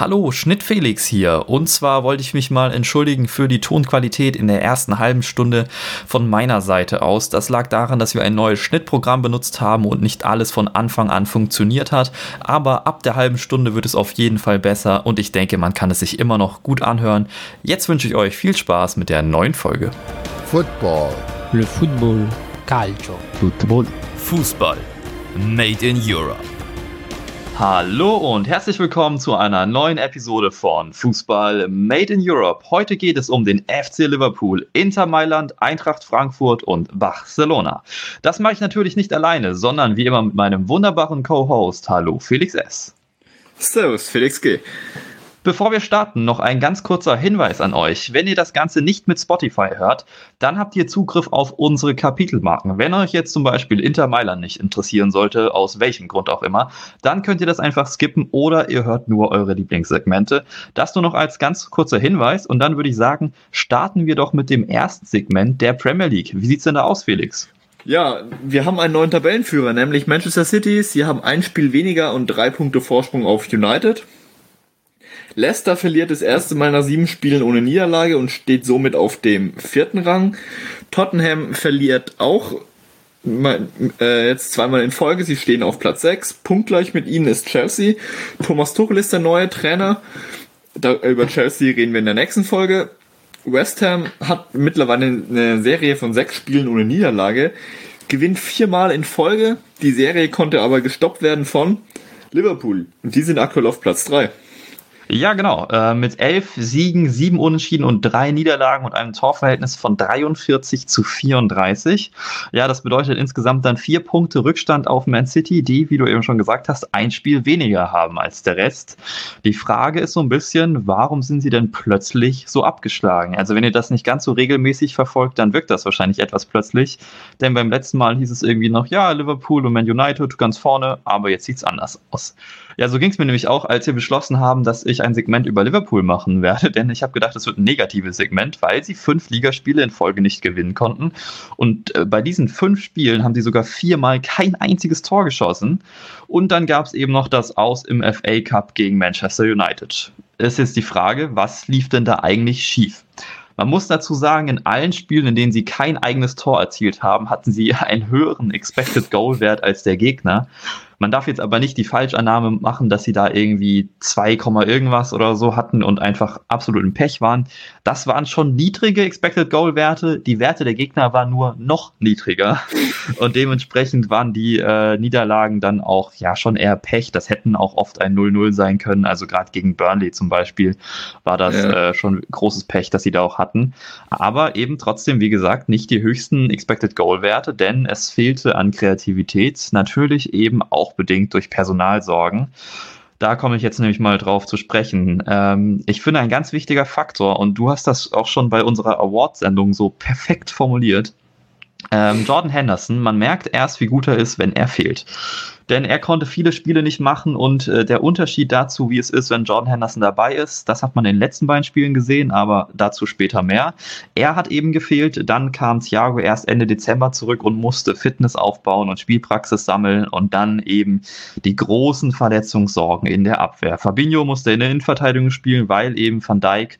Hallo, Schnitt Felix hier. Und zwar wollte ich mich mal entschuldigen für die Tonqualität in der ersten halben Stunde von meiner Seite aus. Das lag daran, dass wir ein neues Schnittprogramm benutzt haben und nicht alles von Anfang an funktioniert hat. Aber ab der halben Stunde wird es auf jeden Fall besser und ich denke, man kann es sich immer noch gut anhören. Jetzt wünsche ich euch viel Spaß mit der neuen Folge. Football. Le football. Calcio. Football. Fußball. Made in Europe. Hallo und herzlich willkommen zu einer neuen Episode von Fußball Made in Europe. Heute geht es um den FC Liverpool, Inter Mailand, Eintracht Frankfurt und Barcelona. Das mache ich natürlich nicht alleine, sondern wie immer mit meinem wunderbaren Co-Host. Hallo Felix S. Servus, Felix G. Bevor wir starten, noch ein ganz kurzer Hinweis an euch. Wenn ihr das Ganze nicht mit Spotify hört, dann habt ihr Zugriff auf unsere Kapitelmarken. Wenn euch jetzt zum Beispiel Inter Mailand nicht interessieren sollte, aus welchem Grund auch immer, dann könnt ihr das einfach skippen oder ihr hört nur eure Lieblingssegmente. Das nur noch als ganz kurzer Hinweis und dann würde ich sagen, starten wir doch mit dem ersten Segment der Premier League. Wie sieht's denn da aus, Felix? Ja, wir haben einen neuen Tabellenführer, nämlich Manchester City. Sie haben ein Spiel weniger und drei Punkte Vorsprung auf United. Leicester verliert das erste Mal nach sieben Spielen ohne Niederlage und steht somit auf dem vierten Rang. Tottenham verliert auch äh, jetzt zweimal in Folge. Sie stehen auf Platz 6. Punktgleich mit ihnen ist Chelsea. Thomas Tuchel ist der neue Trainer. Da, über Chelsea reden wir in der nächsten Folge. West Ham hat mittlerweile eine Serie von sechs Spielen ohne Niederlage, gewinnt viermal in Folge. Die Serie konnte aber gestoppt werden von Liverpool. Und die sind aktuell auf Platz 3. Ja, genau. Äh, mit elf Siegen, sieben Unentschieden und drei Niederlagen und einem Torverhältnis von 43 zu 34. Ja, das bedeutet insgesamt dann vier Punkte Rückstand auf Man City, die, wie du eben schon gesagt hast, ein Spiel weniger haben als der Rest. Die Frage ist so ein bisschen, warum sind sie denn plötzlich so abgeschlagen? Also wenn ihr das nicht ganz so regelmäßig verfolgt, dann wirkt das wahrscheinlich etwas plötzlich. Denn beim letzten Mal hieß es irgendwie noch, ja, Liverpool und Man United ganz vorne, aber jetzt sieht's anders aus. Ja, so ging es mir nämlich auch, als wir beschlossen haben, dass ich ein Segment über Liverpool machen werde, denn ich habe gedacht, es wird ein negatives Segment, weil sie fünf Ligaspiele in Folge nicht gewinnen konnten. Und äh, bei diesen fünf Spielen haben sie sogar viermal kein einziges Tor geschossen. Und dann gab es eben noch das Aus im FA Cup gegen Manchester United. Es ist jetzt die Frage, was lief denn da eigentlich schief? Man muss dazu sagen, in allen Spielen, in denen sie kein eigenes Tor erzielt haben, hatten sie einen höheren Expected Goal Wert als der Gegner. Man darf jetzt aber nicht die Falschannahme machen, dass sie da irgendwie 2, irgendwas oder so hatten und einfach absolut im Pech waren. Das waren schon niedrige Expected Goal Werte. Die Werte der Gegner waren nur noch niedriger. Und dementsprechend waren die äh, Niederlagen dann auch ja schon eher Pech. Das hätten auch oft ein 0-0 sein können. Also gerade gegen Burnley zum Beispiel war das ja. äh, schon großes Pech, dass sie da auch hatten. Aber eben trotzdem, wie gesagt, nicht die höchsten Expected Goal Werte, denn es fehlte an Kreativität. Natürlich eben auch auch bedingt durch Personalsorgen. Da komme ich jetzt nämlich mal drauf zu sprechen. Ähm, ich finde ein ganz wichtiger Faktor, und du hast das auch schon bei unserer Award-Sendung so perfekt formuliert. Ähm, Jordan Henderson, man merkt erst, wie gut er ist, wenn er fehlt denn er konnte viele Spiele nicht machen und äh, der Unterschied dazu, wie es ist, wenn Jordan Henderson dabei ist, das hat man in den letzten beiden Spielen gesehen, aber dazu später mehr. Er hat eben gefehlt, dann kam Thiago erst Ende Dezember zurück und musste Fitness aufbauen und Spielpraxis sammeln und dann eben die großen Verletzungssorgen in der Abwehr. Fabinho musste in der Innenverteidigung spielen, weil eben Van Dijk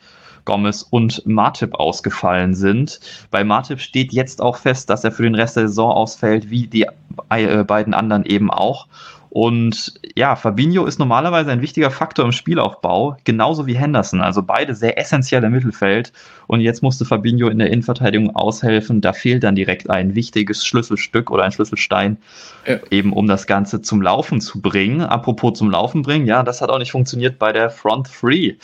Gomez und Martip ausgefallen sind. Bei Martip steht jetzt auch fest, dass er für den Rest der Saison ausfällt, wie die äh, beiden anderen eben auch. Und ja, Fabinho ist normalerweise ein wichtiger Faktor im Spielaufbau, genauso wie Henderson. Also beide sehr essentiell im Mittelfeld. Und jetzt musste Fabinho in der Innenverteidigung aushelfen. Da fehlt dann direkt ein wichtiges Schlüsselstück oder ein Schlüsselstein, ja. eben um das Ganze zum Laufen zu bringen. Apropos zum Laufen bringen, ja, das hat auch nicht funktioniert bei der Front Three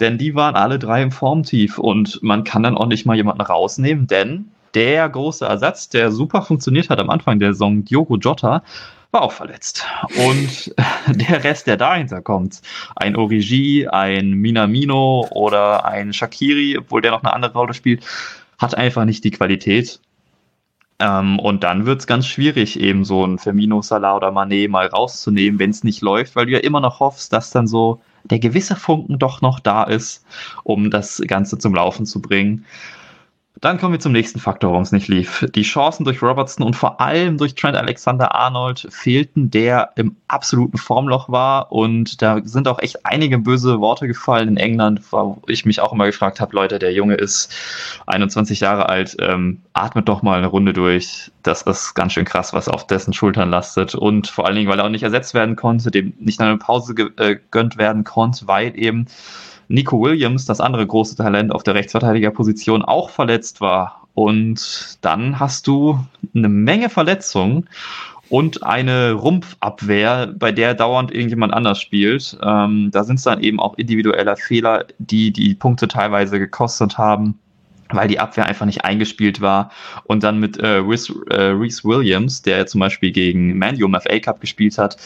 denn die waren alle drei im Formtief und man kann dann auch nicht mal jemanden rausnehmen, denn der große Ersatz, der super funktioniert hat am Anfang der Saison, Diogo Jota, war auch verletzt. Und der Rest, der dahinter kommt, ein Origi, ein Minamino oder ein Shakiri, obwohl der noch eine andere Rolle spielt, hat einfach nicht die Qualität. Ähm, und dann wird es ganz schwierig, eben so ein Firmino, Salah oder Mané mal rauszunehmen, wenn es nicht läuft, weil du ja immer noch hoffst, dass dann so der gewisse Funken doch noch da ist, um das Ganze zum Laufen zu bringen. Dann kommen wir zum nächsten Faktor, warum es nicht lief. Die Chancen durch Robertson und vor allem durch Trent Alexander-Arnold fehlten, der im absoluten Formloch war. Und da sind auch echt einige böse Worte gefallen in England, wo ich mich auch immer gefragt habe, Leute, der Junge ist 21 Jahre alt, ähm, atmet doch mal eine Runde durch. Das ist ganz schön krass, was auf dessen Schultern lastet. Und vor allen Dingen, weil er auch nicht ersetzt werden konnte, dem nicht eine Pause äh, gegönnt werden konnte, weil eben Nico Williams, das andere große Talent auf der Rechtsverteidigerposition, auch verletzt war. Und dann hast du eine Menge Verletzungen und eine Rumpfabwehr, bei der dauernd irgendjemand anders spielt. Ähm, da sind es dann eben auch individuelle Fehler, die die Punkte teilweise gekostet haben, weil die Abwehr einfach nicht eingespielt war. Und dann mit äh, Reese, äh, Reese Williams, der zum Beispiel gegen Manu im FA Cup gespielt hat,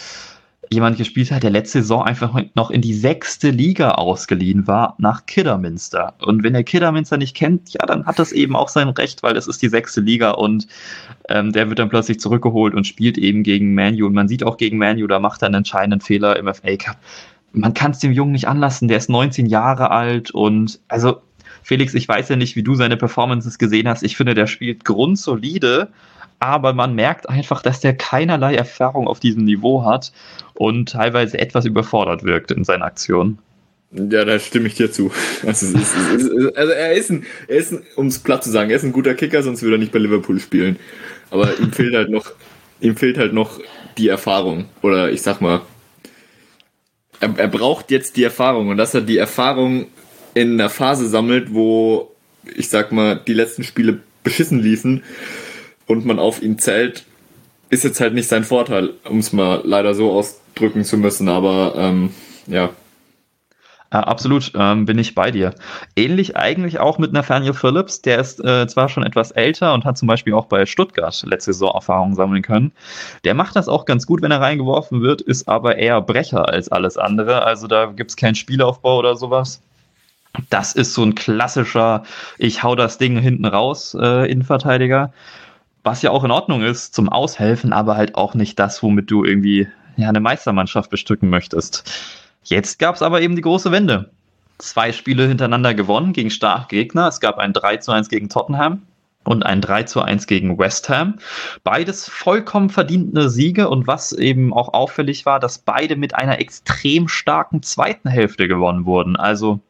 jemand gespielt hat, der letzte Saison einfach noch in die sechste Liga ausgeliehen war, nach Kidderminster. Und wenn ihr Kidderminster nicht kennt, ja, dann hat das eben auch sein Recht, weil das ist die sechste Liga und ähm, der wird dann plötzlich zurückgeholt und spielt eben gegen Manu. Und man sieht auch gegen Manu, da macht er einen entscheidenden Fehler im FA Cup. Man kann es dem Jungen nicht anlassen, der ist 19 Jahre alt und also Felix, ich weiß ja nicht, wie du seine Performances gesehen hast. Ich finde, der spielt grundsolide, aber man merkt einfach, dass der keinerlei Erfahrung auf diesem Niveau hat und teilweise etwas überfordert wirkt in seinen Aktionen. Ja, da stimme ich dir zu. Also, ist, ist, ist, also er ist ein, er ist ein, um es platt zu sagen, er ist ein guter Kicker, sonst würde er nicht bei Liverpool spielen. Aber ihm fehlt halt noch, ihm fehlt halt noch die Erfahrung. Oder ich sag mal, er, er braucht jetzt die Erfahrung und dass er die Erfahrung in einer Phase sammelt, wo ich sag mal, die letzten Spiele beschissen liefen, und man auf ihn zählt, ist jetzt halt nicht sein Vorteil, um es mal leider so ausdrücken zu müssen, aber ähm, ja. Ja, absolut, ähm, bin ich bei dir. Ähnlich eigentlich auch mit Nathaniel Phillips, der ist äh, zwar schon etwas älter und hat zum Beispiel auch bei Stuttgart letzte Saison Erfahrungen sammeln können. Der macht das auch ganz gut, wenn er reingeworfen wird, ist aber eher Brecher als alles andere. Also da gibt es keinen Spielaufbau oder sowas. Das ist so ein klassischer, ich hau das Ding hinten raus, äh, Innenverteidiger was ja auch in Ordnung ist zum Aushelfen, aber halt auch nicht das, womit du irgendwie ja, eine Meistermannschaft bestücken möchtest. Jetzt gab es aber eben die große Wende. Zwei Spiele hintereinander gewonnen gegen starke Gegner. Es gab ein 3 zu 1 gegen Tottenham und ein 3 zu 1 gegen West Ham. Beides vollkommen verdiente Siege und was eben auch auffällig war, dass beide mit einer extrem starken zweiten Hälfte gewonnen wurden. Also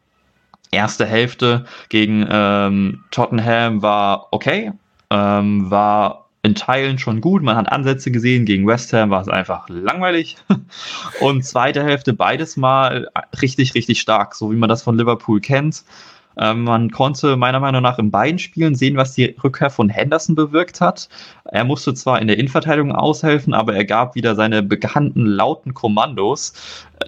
erste Hälfte gegen ähm, Tottenham war okay, ähm, war in Teilen schon gut. Man hat Ansätze gesehen. Gegen West Ham war es einfach langweilig. Und zweite Hälfte beides mal richtig, richtig stark, so wie man das von Liverpool kennt. Ähm, man konnte meiner Meinung nach in beiden Spielen sehen, was die Rückkehr von Henderson bewirkt hat. Er musste zwar in der Innenverteidigung aushelfen, aber er gab wieder seine bekannten lauten Kommandos.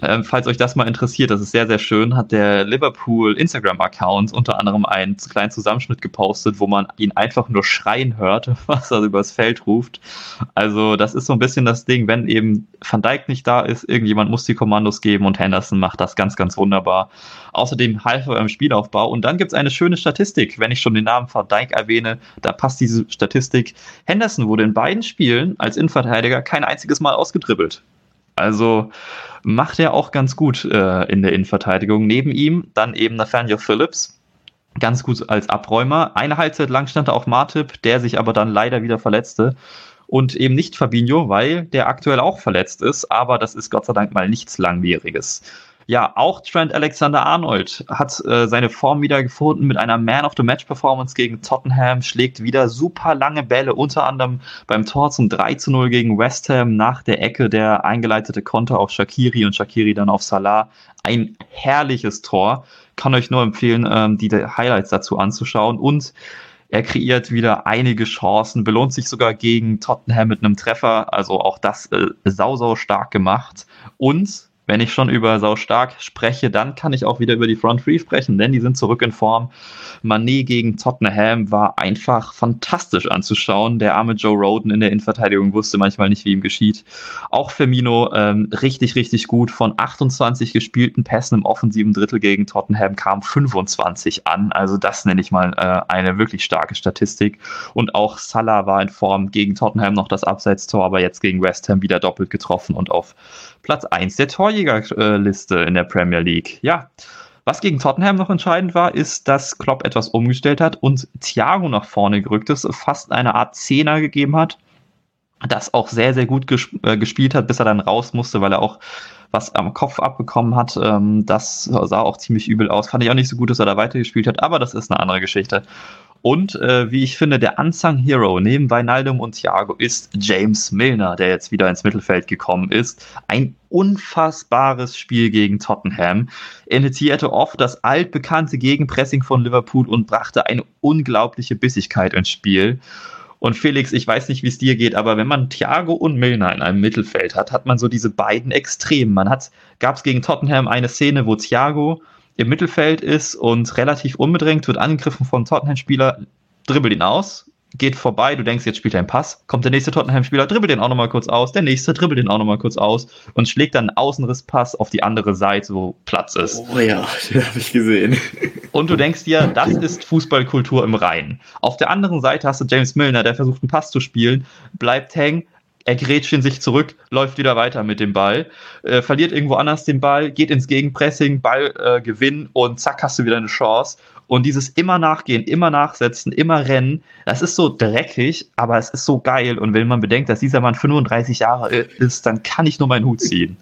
Ähm, falls euch das mal interessiert, das ist sehr, sehr schön, hat der Liverpool Instagram-Account unter anderem einen kleinen Zusammenschnitt gepostet, wo man ihn einfach nur schreien hört, was er übers Feld ruft. Also das ist so ein bisschen das Ding, wenn eben Van Dijk nicht da ist, irgendjemand muss die Kommandos geben und Henderson macht das ganz, ganz wunderbar. Außerdem half er im Spielaufbau und dann gibt es eine schöne Statistik, wenn ich schon den Namen Van Dijk erwähne, da passt diese Statistik. Henderson wurde in beiden Spielen als Innenverteidiger kein einziges Mal ausgedribbelt. Also macht er auch ganz gut äh, in der Innenverteidigung. Neben ihm dann eben Nathaniel Phillips, ganz gut als Abräumer. Eine Halbzeit lang stand er auf Martip, der sich aber dann leider wieder verletzte. Und eben nicht Fabinho, weil der aktuell auch verletzt ist, aber das ist Gott sei Dank mal nichts Langwieriges. Ja, auch Trent Alexander-Arnold hat äh, seine Form wieder gefunden mit einer Man-of-the-Match-Performance gegen Tottenham, schlägt wieder super lange Bälle, unter anderem beim Tor zum 3 zu 0 gegen West Ham nach der Ecke der eingeleitete Konter auf Shakiri und Shakiri dann auf Salah. Ein herrliches Tor. Kann euch nur empfehlen, ähm, die Highlights dazu anzuschauen und er kreiert wieder einige Chancen, belohnt sich sogar gegen Tottenham mit einem Treffer. Also auch das äh, sau, sau stark gemacht. Und wenn ich schon über Sau stark spreche, dann kann ich auch wieder über die Front Three sprechen, denn die sind zurück in Form. Manet gegen Tottenham war einfach fantastisch anzuschauen. Der arme Joe Roden in der Innenverteidigung wusste manchmal nicht, wie ihm geschieht. Auch Firmino ähm, richtig, richtig gut. Von 28 gespielten Pässen im offensiven Drittel gegen Tottenham kam 25 an. Also das nenne ich mal äh, eine wirklich starke Statistik. Und auch Salah war in Form gegen Tottenham noch das Abseitstor, aber jetzt gegen West Ham wieder doppelt getroffen und auf Platz 1 der Torjägerliste in der Premier League. Ja, Was gegen Tottenham noch entscheidend war, ist, dass Klopp etwas umgestellt hat und Thiago nach vorne gerückt ist, fast eine Art Zehner gegeben hat, das auch sehr, sehr gut gesp äh, gespielt hat, bis er dann raus musste, weil er auch was am Kopf abbekommen hat. Ähm, das sah auch ziemlich übel aus. Fand ich auch nicht so gut, dass er da weitergespielt hat, aber das ist eine andere Geschichte. Und äh, wie ich finde, der Unsung Hero neben Weinaldum und Thiago ist James Milner, der jetzt wieder ins Mittelfeld gekommen ist. Ein unfassbares Spiel gegen Tottenham. Er initiierte oft das altbekannte Gegenpressing von Liverpool und brachte eine unglaubliche Bissigkeit ins Spiel. Und Felix, ich weiß nicht, wie es dir geht, aber wenn man Thiago und Milner in einem Mittelfeld hat, hat man so diese beiden Extremen. Man hat, gab es gegen Tottenham eine Szene, wo Thiago im Mittelfeld ist und relativ unbedrängt wird angegriffen von Tottenham-Spieler, dribbelt ihn aus, geht vorbei, du denkst, jetzt spielt er einen Pass, kommt der nächste Tottenham-Spieler, dribbelt den auch nochmal kurz aus, der nächste dribbelt den auch nochmal kurz aus und schlägt dann einen Außenrisspass auf die andere Seite, wo Platz ist. Oh ja, den habe ich gesehen. Und du denkst dir, das ist Fußballkultur im Reinen. Auf der anderen Seite hast du James Milner, der versucht einen Pass zu spielen, bleibt hängen, er grätscht in sich zurück, läuft wieder weiter mit dem Ball, äh, verliert irgendwo anders den Ball, geht ins Gegenpressing, Ball äh, gewinnen und zack, hast du wieder eine Chance. Und dieses immer nachgehen, immer nachsetzen, immer rennen, das ist so dreckig, aber es ist so geil. Und wenn man bedenkt, dass dieser Mann 35 Jahre ist, dann kann ich nur meinen Hut ziehen.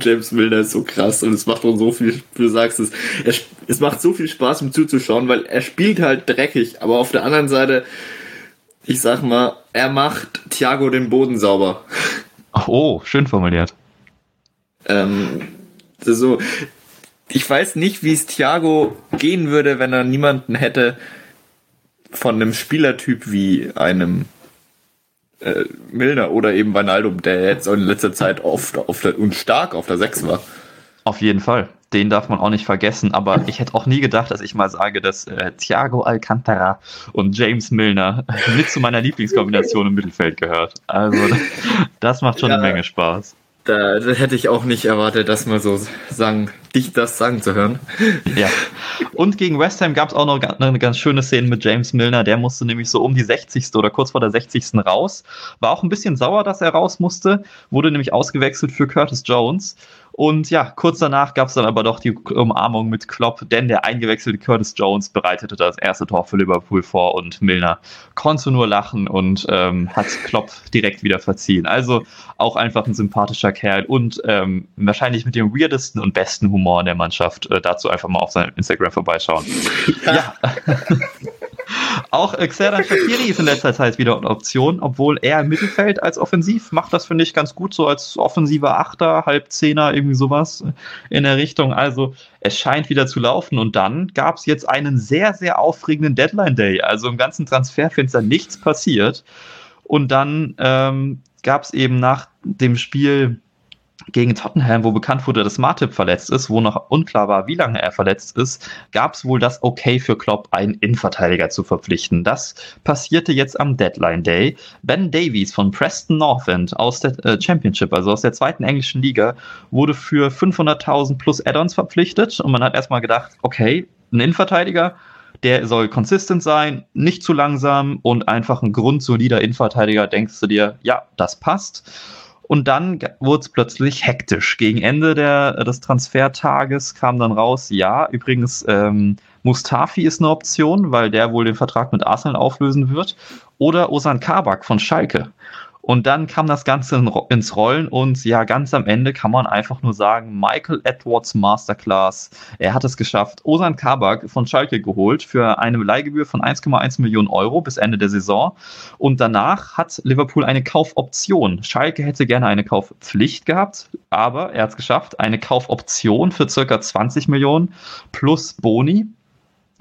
James Milner ist so krass und es macht auch so viel, du sagst es, es, es macht so viel Spaß, ihm zuzuschauen, weil er spielt halt dreckig, aber auf der anderen Seite, ich sag mal, er macht Thiago den Boden sauber. Oh, schön formuliert. Ähm, so, ich weiß nicht, wie es Thiago gehen würde, wenn er niemanden hätte von einem Spielertyp wie einem äh, Milner oder eben Wijnaldum, der jetzt in letzter Zeit oft auf der, und stark auf der 6 war. Auf jeden Fall. Den darf man auch nicht vergessen, aber ich hätte auch nie gedacht, dass ich mal sage, dass äh, Thiago Alcantara und James Milner mit zu meiner Lieblingskombination im Mittelfeld gehört. Also das macht schon ja, eine Menge Spaß. Da, da, hätte ich auch nicht erwartet, dass man so sagen, dich das sagen zu hören. Ja. Und gegen West Ham gab es auch noch eine ganz schöne Szene mit James Milner. Der musste nämlich so um die 60. oder kurz vor der 60. raus. War auch ein bisschen sauer, dass er raus musste. Wurde nämlich ausgewechselt für Curtis Jones. Und ja, kurz danach gab es dann aber doch die Umarmung mit Klopp, denn der eingewechselte Curtis Jones bereitete das erste Tor für Liverpool vor und Milner konnte nur lachen und ähm, hat Klopp direkt wieder verziehen. Also auch einfach ein sympathischer Kerl und ähm, wahrscheinlich mit dem weirdesten und besten Humor in der Mannschaft. Äh, dazu einfach mal auf seinem Instagram vorbeischauen. ja. Auch äh, Xerdan Shakiri ist in letzter Zeit wieder eine Option, obwohl er im Mittelfeld als Offensiv macht das, finde ich, ganz gut, so als offensiver Achter, Halbzehner, irgendwie sowas in der Richtung. Also es scheint wieder zu laufen und dann gab es jetzt einen sehr, sehr aufregenden Deadline-Day. Also im ganzen Transferfenster nichts passiert. Und dann ähm, gab es eben nach dem Spiel gegen Tottenham, wo bekannt wurde, dass Martip verletzt ist, wo noch unklar war, wie lange er verletzt ist, gab es wohl das Okay für Klopp, einen Innenverteidiger zu verpflichten. Das passierte jetzt am Deadline Day. Ben Davies von Preston North End aus der äh, Championship, also aus der zweiten englischen Liga, wurde für 500.000 plus Add-ons verpflichtet und man hat erstmal gedacht, okay, ein Innenverteidiger, der soll konsistent sein, nicht zu langsam und einfach ein grundsolider Innenverteidiger, denkst du dir, ja, das passt. Und dann wurde es plötzlich hektisch. Gegen Ende der, des Transfertages kam dann raus, ja, übrigens, ähm, Mustafi ist eine Option, weil der wohl den Vertrag mit Arsenal auflösen wird. Oder Osan Kabak von Schalke. Und dann kam das Ganze ins Rollen und ja, ganz am Ende kann man einfach nur sagen, Michael Edwards Masterclass. Er hat es geschafft. Osan Kabak von Schalke geholt für eine Leihgebühr von 1,1 Millionen Euro bis Ende der Saison. Und danach hat Liverpool eine Kaufoption. Schalke hätte gerne eine Kaufpflicht gehabt, aber er hat es geschafft. Eine Kaufoption für circa 20 Millionen plus Boni.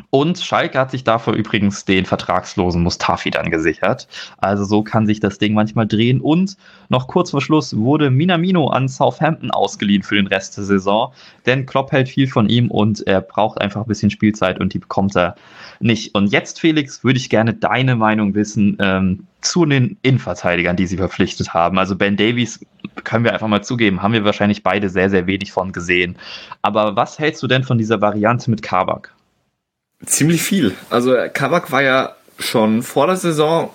Und Schalke hat sich dafür übrigens den vertragslosen Mustafi dann gesichert. Also so kann sich das Ding manchmal drehen. Und noch kurz vor Schluss wurde Minamino an Southampton ausgeliehen für den Rest der Saison. Denn Klopp hält viel von ihm und er braucht einfach ein bisschen Spielzeit und die bekommt er nicht. Und jetzt, Felix, würde ich gerne deine Meinung wissen ähm, zu den Innenverteidigern, die sie verpflichtet haben. Also Ben Davies, können wir einfach mal zugeben, haben wir wahrscheinlich beide sehr, sehr wenig von gesehen. Aber was hältst du denn von dieser Variante mit Kabak? Ziemlich viel. Also Kabak war ja schon vor der Saison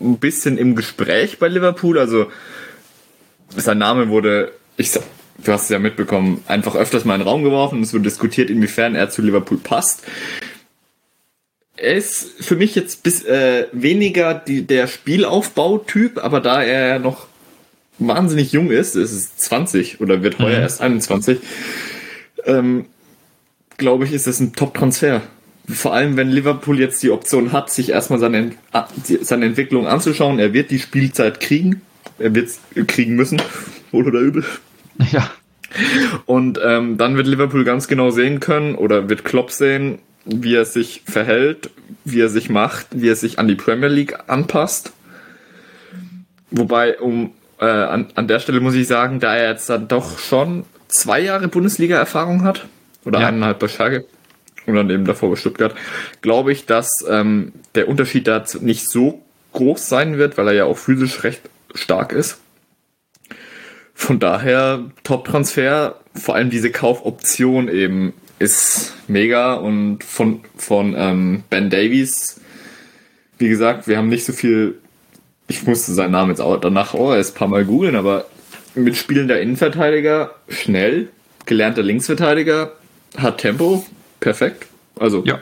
ein bisschen im Gespräch bei Liverpool. Also sein Name wurde, ich du hast es ja mitbekommen, einfach öfters mal in den Raum geworfen es wird diskutiert, inwiefern er zu Liverpool passt. Er ist für mich jetzt bis äh, weniger die, der Spielaufbautyp, aber da er ja noch wahnsinnig jung ist, ist es 20 oder wird heuer mhm. erst 21, ähm, glaube ich, ist das ein Top-Transfer. Vor allem, wenn Liverpool jetzt die Option hat, sich erstmal seine, seine Entwicklung anzuschauen. Er wird die Spielzeit kriegen. Er wird es kriegen müssen. Wohl oder übel. Ja. Und ähm, dann wird Liverpool ganz genau sehen können oder wird Klopp sehen, wie er sich verhält, wie er sich macht, wie er sich an die Premier League anpasst. Wobei, um äh, an, an der Stelle muss ich sagen, da er jetzt dann doch schon zwei Jahre Bundesliga-Erfahrung hat, oder ja. eineinhalb bei Schalke und dann eben davor bei Stuttgart, glaube ich, dass ähm, der Unterschied da nicht so groß sein wird, weil er ja auch physisch recht stark ist. Von daher Top-Transfer, vor allem diese Kaufoption eben ist mega und von, von ähm, Ben Davies, wie gesagt, wir haben nicht so viel, ich musste seinen Namen jetzt auch danach oh, erst ein paar Mal googeln, aber mit spielender Innenverteidiger, schnell, gelernter Linksverteidiger, hat Tempo, perfekt. Also ja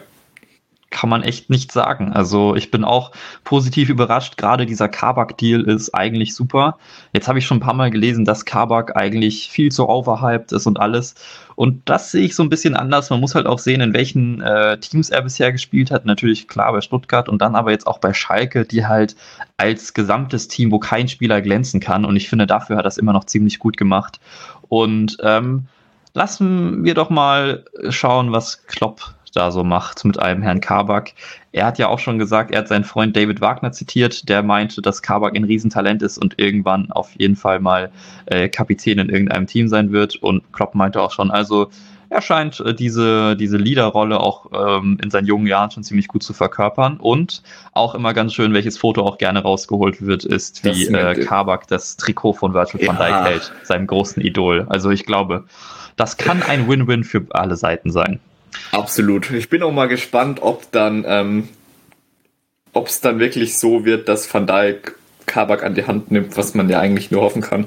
kann man echt nicht sagen. Also ich bin auch positiv überrascht. Gerade dieser Kabak-Deal ist eigentlich super. Jetzt habe ich schon ein paar Mal gelesen, dass Kabak eigentlich viel zu overhyped ist und alles. Und das sehe ich so ein bisschen anders. Man muss halt auch sehen, in welchen äh, Teams er bisher gespielt hat. Natürlich klar bei Stuttgart und dann aber jetzt auch bei Schalke, die halt als gesamtes Team, wo kein Spieler glänzen kann. Und ich finde, dafür hat er es immer noch ziemlich gut gemacht. Und ähm, lassen wir doch mal schauen, was Klopp da so macht mit einem Herrn Kabak. Er hat ja auch schon gesagt, er hat seinen Freund David Wagner zitiert, der meinte, dass Kabak ein Riesentalent ist und irgendwann auf jeden Fall mal äh, Kapitän in irgendeinem Team sein wird. Und Klopp meinte auch schon, also er scheint äh, diese, diese Leaderrolle auch ähm, in seinen jungen Jahren schon ziemlich gut zu verkörpern. Und auch immer ganz schön, welches Foto auch gerne rausgeholt wird, ist, wie äh, Kabak das Trikot von Virgil ja. van Dijk hält, seinem großen Idol. Also ich glaube, das kann ein Win-Win für alle Seiten sein. Absolut. Ich bin auch mal gespannt, ob dann, ähm, ob es dann wirklich so wird, dass Van Dijk Kabak an die Hand nimmt, was man ja eigentlich nur hoffen kann.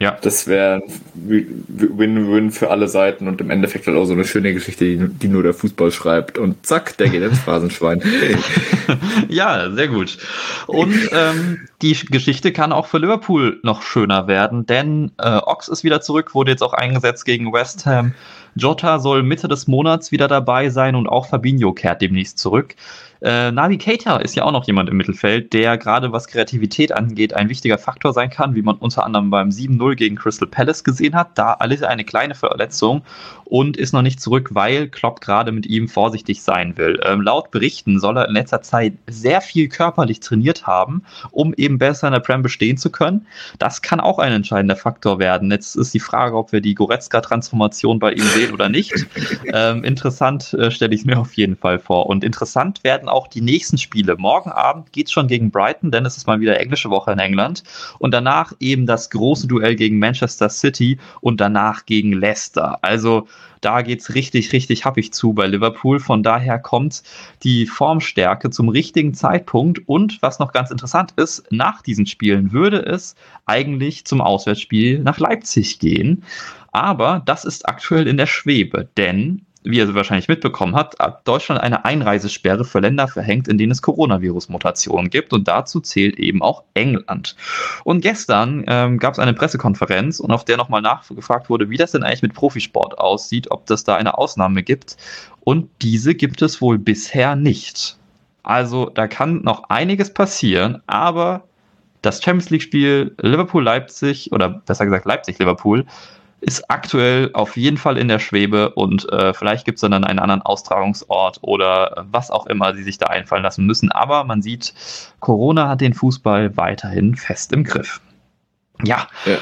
Ja. Das wäre Win-Win für alle Seiten und im Endeffekt halt auch so eine schöne Geschichte, die, die nur der Fußball schreibt. Und zack, der geht ins Phrasenschwein. ja, sehr gut. Und ähm, die Geschichte kann auch für Liverpool noch schöner werden, denn äh, Ox ist wieder zurück, wurde jetzt auch eingesetzt gegen West Ham. Jota soll Mitte des Monats wieder dabei sein und auch Fabinho kehrt demnächst zurück. Äh, Navi Keita ist ja auch noch jemand im Mittelfeld, der gerade was Kreativität angeht, ein wichtiger Faktor sein kann, wie man unter anderem beim 7-0 gegen Crystal Palace gesehen hat. Da alles eine kleine Verletzung und ist noch nicht zurück, weil Klopp gerade mit ihm vorsichtig sein will. Ähm, laut Berichten soll er in letzter Zeit sehr viel körperlich trainiert haben, um eben besser in der Prem bestehen zu können. Das kann auch ein entscheidender Faktor werden. Jetzt ist die Frage, ob wir die Goretzka-Transformation bei ihm sehen oder nicht. Ähm, interessant äh, stelle ich mir auf jeden Fall vor. Und interessant werden auch die nächsten Spiele. Morgen Abend geht es schon gegen Brighton, denn es ist mal wieder englische Woche in England. Und danach eben das große Duell gegen Manchester City und danach gegen Leicester. Also da geht es richtig, richtig happig zu bei Liverpool. Von daher kommt die Formstärke zum richtigen Zeitpunkt. Und was noch ganz interessant ist, nach diesen Spielen würde es eigentlich zum Auswärtsspiel nach Leipzig gehen. Aber das ist aktuell in der Schwebe, denn wie ihr wahrscheinlich mitbekommen habt, hat Deutschland eine Einreisesperre für Länder verhängt, in denen es Coronavirus-Mutationen gibt. Und dazu zählt eben auch England. Und gestern ähm, gab es eine Pressekonferenz und auf der nochmal nachgefragt wurde, wie das denn eigentlich mit Profisport aussieht, ob das da eine Ausnahme gibt. Und diese gibt es wohl bisher nicht. Also da kann noch einiges passieren, aber das Champions League-Spiel Liverpool-Leipzig oder besser gesagt Leipzig-Liverpool ist aktuell auf jeden Fall in der Schwebe und äh, vielleicht gibt es dann einen anderen Austragungsort oder was auch immer sie sich da einfallen lassen müssen. Aber man sieht, Corona hat den Fußball weiterhin fest im Griff. Ja. ja.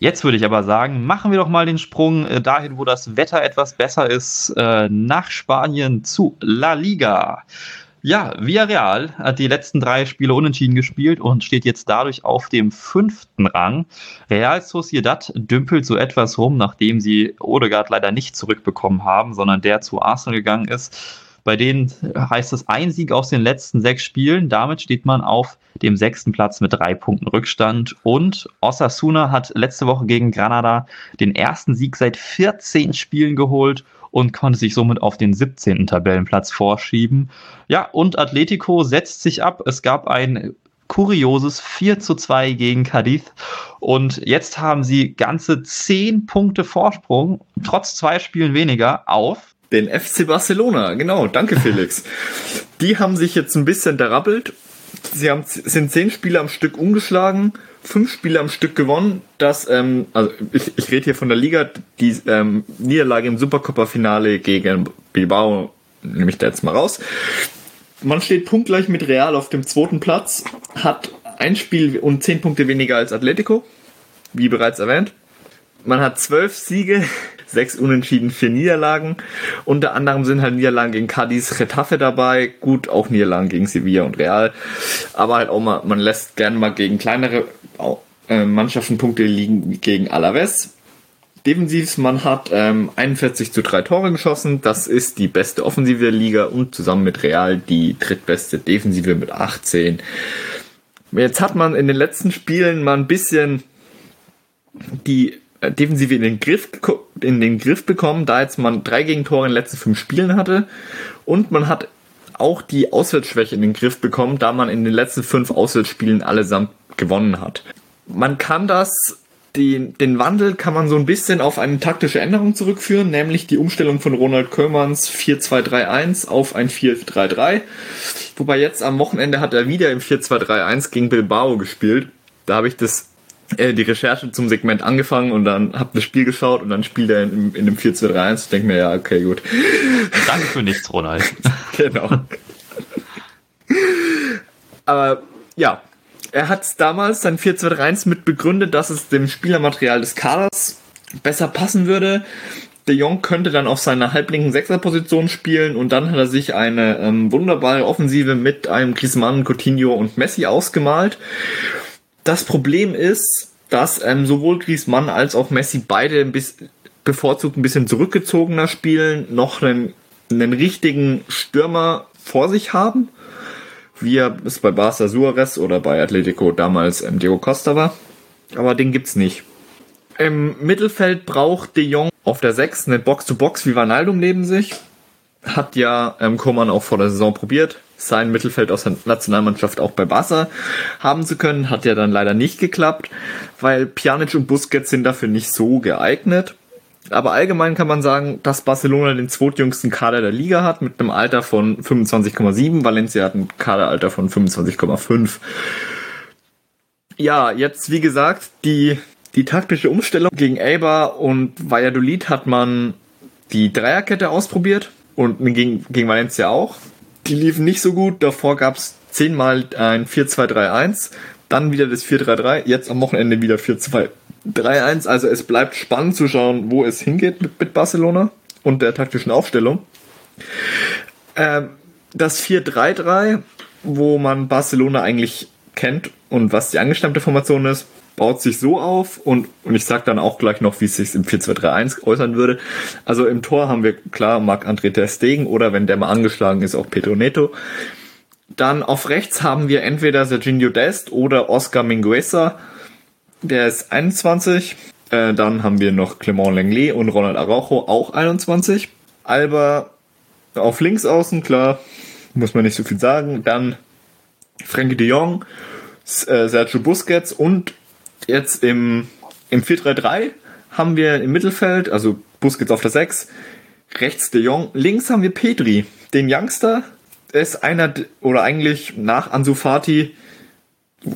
Jetzt würde ich aber sagen, machen wir doch mal den Sprung äh, dahin, wo das Wetter etwas besser ist, äh, nach Spanien zu La Liga. Ja, Villarreal hat die letzten drei Spiele unentschieden gespielt und steht jetzt dadurch auf dem fünften Rang. Real Sociedad dümpelt so etwas rum, nachdem sie Odegaard leider nicht zurückbekommen haben, sondern der zu Arsenal gegangen ist. Bei denen heißt es ein Sieg aus den letzten sechs Spielen. Damit steht man auf dem sechsten Platz mit drei Punkten Rückstand. Und Osasuna hat letzte Woche gegen Granada den ersten Sieg seit 14 Spielen geholt und konnte sich somit auf den 17. Tabellenplatz vorschieben. Ja, und Atletico setzt sich ab. Es gab ein kurioses 4 zu 2 gegen Cadiz. Und jetzt haben sie ganze 10 Punkte Vorsprung, trotz zwei Spielen weniger, auf den FC Barcelona. Genau, danke Felix. Die haben sich jetzt ein bisschen derappelt. Sie haben, sind 10 Spiele am Stück umgeschlagen, fünf Spiele am Stück gewonnen. Das, ähm, also ich, ich rede hier von der Liga, die ähm, Niederlage im Supercopa-Finale gegen Bilbao nehme ich da jetzt mal raus. Man steht punktgleich mit Real auf dem zweiten Platz, hat ein Spiel und zehn Punkte weniger als Atletico, wie bereits erwähnt. Man hat zwölf Siege, sechs Unentschieden, vier Niederlagen. Unter anderem sind halt Niederlagen gegen Cadiz, Retafe dabei. Gut, auch Niederlagen gegen Sevilla und Real. Aber halt auch mal, man lässt gerne mal gegen kleinere äh, Mannschaften Punkte liegen, gegen Alaves. Defensiv, man hat ähm, 41 zu 3 Tore geschossen. Das ist die beste Offensive der Liga und zusammen mit Real die drittbeste Defensive mit 18. Jetzt hat man in den letzten Spielen mal ein bisschen die Defensive in den Griff, in den Griff bekommen, da jetzt man drei Gegentore in den letzten fünf Spielen hatte. Und man hat auch die Auswärtsschwäche in den Griff bekommen, da man in den letzten fünf Auswärtsspielen allesamt gewonnen hat. Man kann das den, den Wandel kann man so ein bisschen auf eine taktische Änderung zurückführen, nämlich die Umstellung von Ronald Köllmanns 4-2-3-1 auf ein 4-3-3. Wobei jetzt am Wochenende hat er wieder im 4-2-3-1 gegen Bilbao gespielt. Da habe ich das äh, die Recherche zum Segment angefangen und dann habe das Spiel geschaut und dann spielt er in, in dem 4-2-3-1. Ich denke mir, ja, okay, gut. Danke für nichts, Ronald. genau. Aber ja, er hat damals sein 4-2-3-1 mit begründet, dass es dem Spielermaterial des Kaders besser passen würde. De Jong könnte dann auf seiner halblinken Sechserposition spielen und dann hat er sich eine ähm, wunderbare Offensive mit einem Griezmann, Coutinho und Messi ausgemalt. Das Problem ist, dass ähm, sowohl Griezmann als auch Messi beide ein bisschen bevorzugt ein bisschen zurückgezogener spielen, noch einen, einen richtigen Stürmer vor sich haben wie er es bei Barca Suarez oder bei Atletico damals ähm, Diego Costa war. Aber den gibt's nicht. Im Mittelfeld braucht De Jong auf der 6 eine Box-to-Box wie Vanaldum neben sich. Hat ja ähm, Koman auch vor der Saison probiert, sein Mittelfeld aus der Nationalmannschaft auch bei Barca haben zu können. Hat ja dann leider nicht geklappt, weil Pjanic und Busquets sind dafür nicht so geeignet. Aber allgemein kann man sagen, dass Barcelona den zweitjüngsten Kader der Liga hat mit einem Alter von 25,7. Valencia hat ein Kaderalter von 25,5. Ja, jetzt wie gesagt, die, die taktische Umstellung gegen Elba und Valladolid hat man die Dreierkette ausprobiert und gegen, gegen Valencia auch. Die liefen nicht so gut. Davor gab es zehnmal ein 4-2-3-1, dann wieder das 4-3-3, jetzt am Wochenende wieder 4-2 3-1, also es bleibt spannend zu schauen, wo es hingeht mit, mit Barcelona und der taktischen Aufstellung. Ähm, das 4-3-3, wo man Barcelona eigentlich kennt und was die angestammte Formation ist, baut sich so auf und, und ich sag dann auch gleich noch, wie es sich im 4-2-3-1 äußern würde. Also im Tor haben wir klar Marc-André Ter Stegen oder wenn der mal angeschlagen ist, auch Pedro Neto. Dann auf rechts haben wir entweder Serginho Dest oder Oscar Mingueza der ist 21. Äh, dann haben wir noch Clement Lenglet und Ronald Araujo, auch 21. Alba auf links außen, klar, muss man nicht so viel sagen. Dann Frankie de Jong, äh, Sergio Busquets und jetzt im, im 4-3-3 haben wir im Mittelfeld, also Busquets auf der 6, rechts de Jong, links haben wir Petri, den Youngster. Er ist einer, oder eigentlich nach Ansu Fati,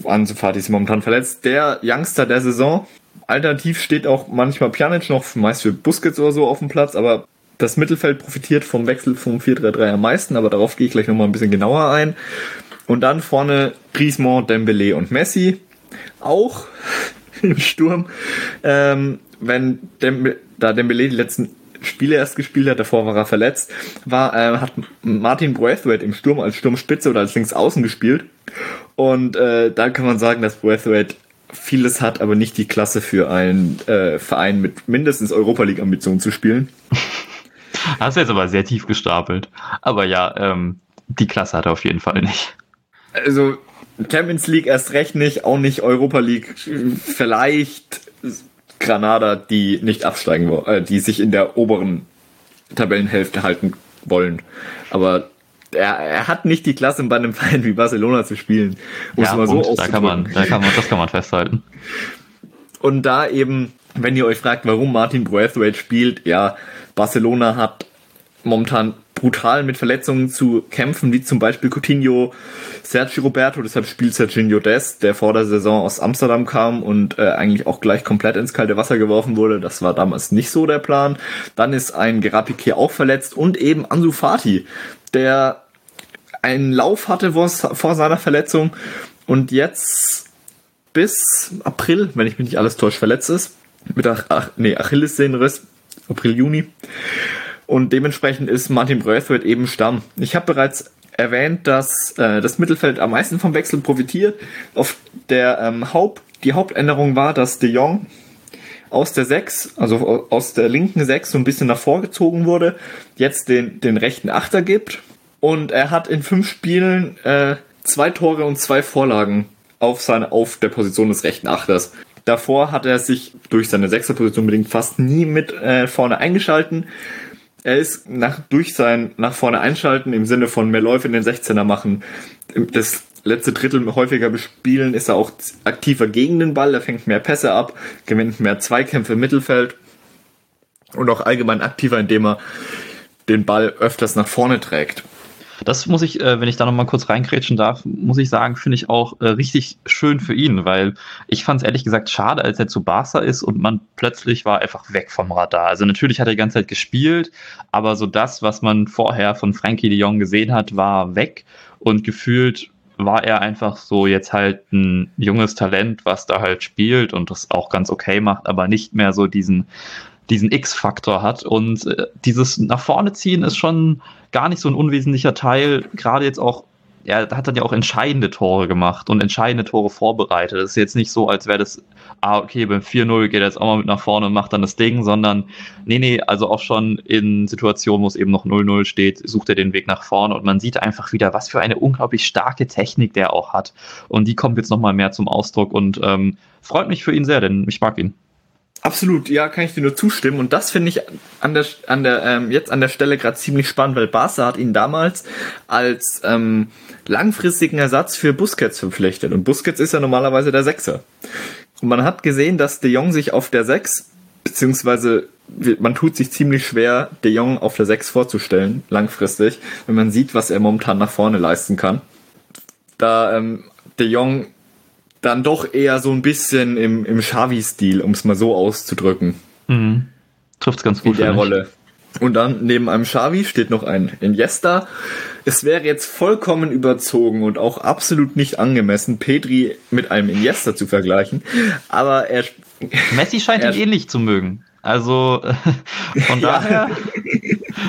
Ansu Fati ist momentan verletzt, der Youngster der Saison. Alternativ steht auch manchmal Pjanic noch, meist für Busquets oder so auf dem Platz, aber das Mittelfeld profitiert vom Wechsel vom 4-3-3 am meisten, aber darauf gehe ich gleich nochmal ein bisschen genauer ein. Und dann vorne Griezmann, Dembele und Messi. Auch im Sturm. Ähm, wenn Dembe, da Dembele die letzten Spiele erst gespielt hat, davor war er verletzt, war, äh, hat Martin Braithwaite im Sturm als Sturmspitze oder als Linksaußen gespielt. Und äh, da kann man sagen, dass Braithwaite vieles hat, aber nicht die Klasse für einen äh, Verein mit mindestens Europa League Ambitionen zu spielen. Hast du jetzt aber sehr tief gestapelt. Aber ja, ähm, die Klasse hat er auf jeden Fall nicht. Also Champions League erst recht nicht, auch nicht Europa League. Vielleicht Granada, die nicht absteigen wollen, äh, die sich in der oberen Tabellenhälfte halten wollen. Aber er, er hat nicht die Klasse, bei einem Verein wie Barcelona zu spielen. Muss ja, man so da kann man, da kann man, das kann man festhalten. Und da eben, wenn ihr euch fragt, warum Martin Braithwaite spielt, ja, Barcelona hat momentan brutal mit Verletzungen zu kämpfen, wie zum Beispiel Coutinho, Sergio Roberto, deshalb spielt Sergio Des, der vor der Saison aus Amsterdam kam und äh, eigentlich auch gleich komplett ins kalte Wasser geworfen wurde. Das war damals nicht so der Plan. Dann ist ein Gerapike auch verletzt und eben Ansu Fati, der einen Lauf hatte vor, vor seiner Verletzung und jetzt bis April, wenn ich mich nicht alles täusche, verletzt ist. Mit Ach, Ach nee, Achillessehnenriss, April, Juni. Und dementsprechend ist Martin Braithwaite eben Stamm. Ich habe bereits erwähnt, dass äh, das Mittelfeld am meisten vom Wechsel profitiert. Auf der ähm, Haupt, die Hauptänderung war, dass De Jong aus der 6, also aus der linken 6 so ein bisschen nach vorgezogen wurde, jetzt den, den rechten Achter gibt. Und er hat in fünf Spielen äh, zwei Tore und zwei Vorlagen auf, seine, auf der Position des rechten Achters. Davor hat er sich durch seine Sechserposition bedingt fast nie mit äh, vorne eingeschalten. Er ist nach, durch sein nach vorne einschalten im Sinne von mehr Läufe in den 16er machen, das letzte Drittel häufiger bespielen, ist er auch aktiver gegen den Ball, er fängt mehr Pässe ab, gewinnt mehr Zweikämpfe im Mittelfeld und auch allgemein aktiver, indem er den Ball öfters nach vorne trägt. Das muss ich, äh, wenn ich da nochmal kurz reinkrätschen darf, muss ich sagen, finde ich auch äh, richtig schön für ihn, weil ich fand es ehrlich gesagt schade, als er zu Barca ist und man plötzlich war einfach weg vom Radar. Also natürlich hat er die ganze Zeit gespielt, aber so das, was man vorher von Frankie de Jong gesehen hat, war weg und gefühlt war er einfach so jetzt halt ein junges Talent, was da halt spielt und das auch ganz okay macht, aber nicht mehr so diesen diesen X-Faktor hat. Und äh, dieses nach vorne ziehen ist schon gar nicht so ein unwesentlicher Teil, gerade jetzt auch er hat dann ja auch entscheidende Tore gemacht und entscheidende Tore vorbereitet. Das ist jetzt nicht so, als wäre das, ah, okay, beim 4-0 geht er jetzt auch mal mit nach vorne und macht dann das Ding, sondern nee, nee, also auch schon in Situationen, wo es eben noch 0-0 steht, sucht er den Weg nach vorne und man sieht einfach wieder, was für eine unglaublich starke Technik der auch hat. Und die kommt jetzt nochmal mehr zum Ausdruck und ähm, freut mich für ihn sehr, denn ich mag ihn. Absolut, ja, kann ich dir nur zustimmen. Und das finde ich an der, an der, ähm, jetzt an der Stelle gerade ziemlich spannend, weil Barca hat ihn damals als ähm, langfristigen Ersatz für Busquets verpflichtet. Und Busquets ist ja normalerweise der Sechser. Und man hat gesehen, dass De Jong sich auf der Sechs, beziehungsweise man tut sich ziemlich schwer, De Jong auf der Sechs vorzustellen, langfristig, wenn man sieht, was er momentan nach vorne leisten kann. Da ähm, De Jong dann doch eher so ein bisschen im, im Xavi-Stil, um es mal so auszudrücken. Mhm. Trifft ganz gut. In der Rolle. Und dann neben einem Xavi steht noch ein Iniesta. Es wäre jetzt vollkommen überzogen und auch absolut nicht angemessen, Pedri mit einem Iniesta zu vergleichen. Aber er. Messi scheint ihn ähnlich zu mögen. Also von daher,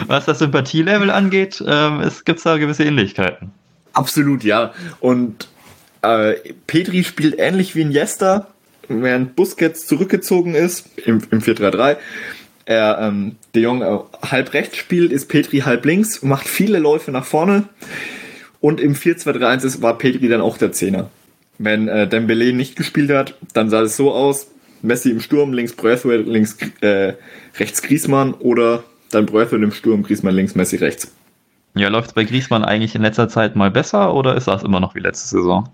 was das Sympathielevel angeht, ähm, es gibt da gewisse Ähnlichkeiten. Absolut, ja. Und äh, Petri spielt ähnlich wie Iniesta, während Busquets zurückgezogen ist im, im 4-3-3. Er ähm, De Jong äh, halb rechts spielt, ist Petri halb links, macht viele Läufe nach vorne. Und im 4-2-3-1 war Petri dann auch der Zehner. Wenn äh, Dembele nicht gespielt hat, dann sah es so aus, Messi im Sturm, links Braithwaite, links äh, rechts Griezmann oder dann Braithwaite im Sturm, Griezmann links, Messi rechts. Ja, läuft bei Griezmann eigentlich in letzter Zeit mal besser oder ist das immer noch wie letzte Saison?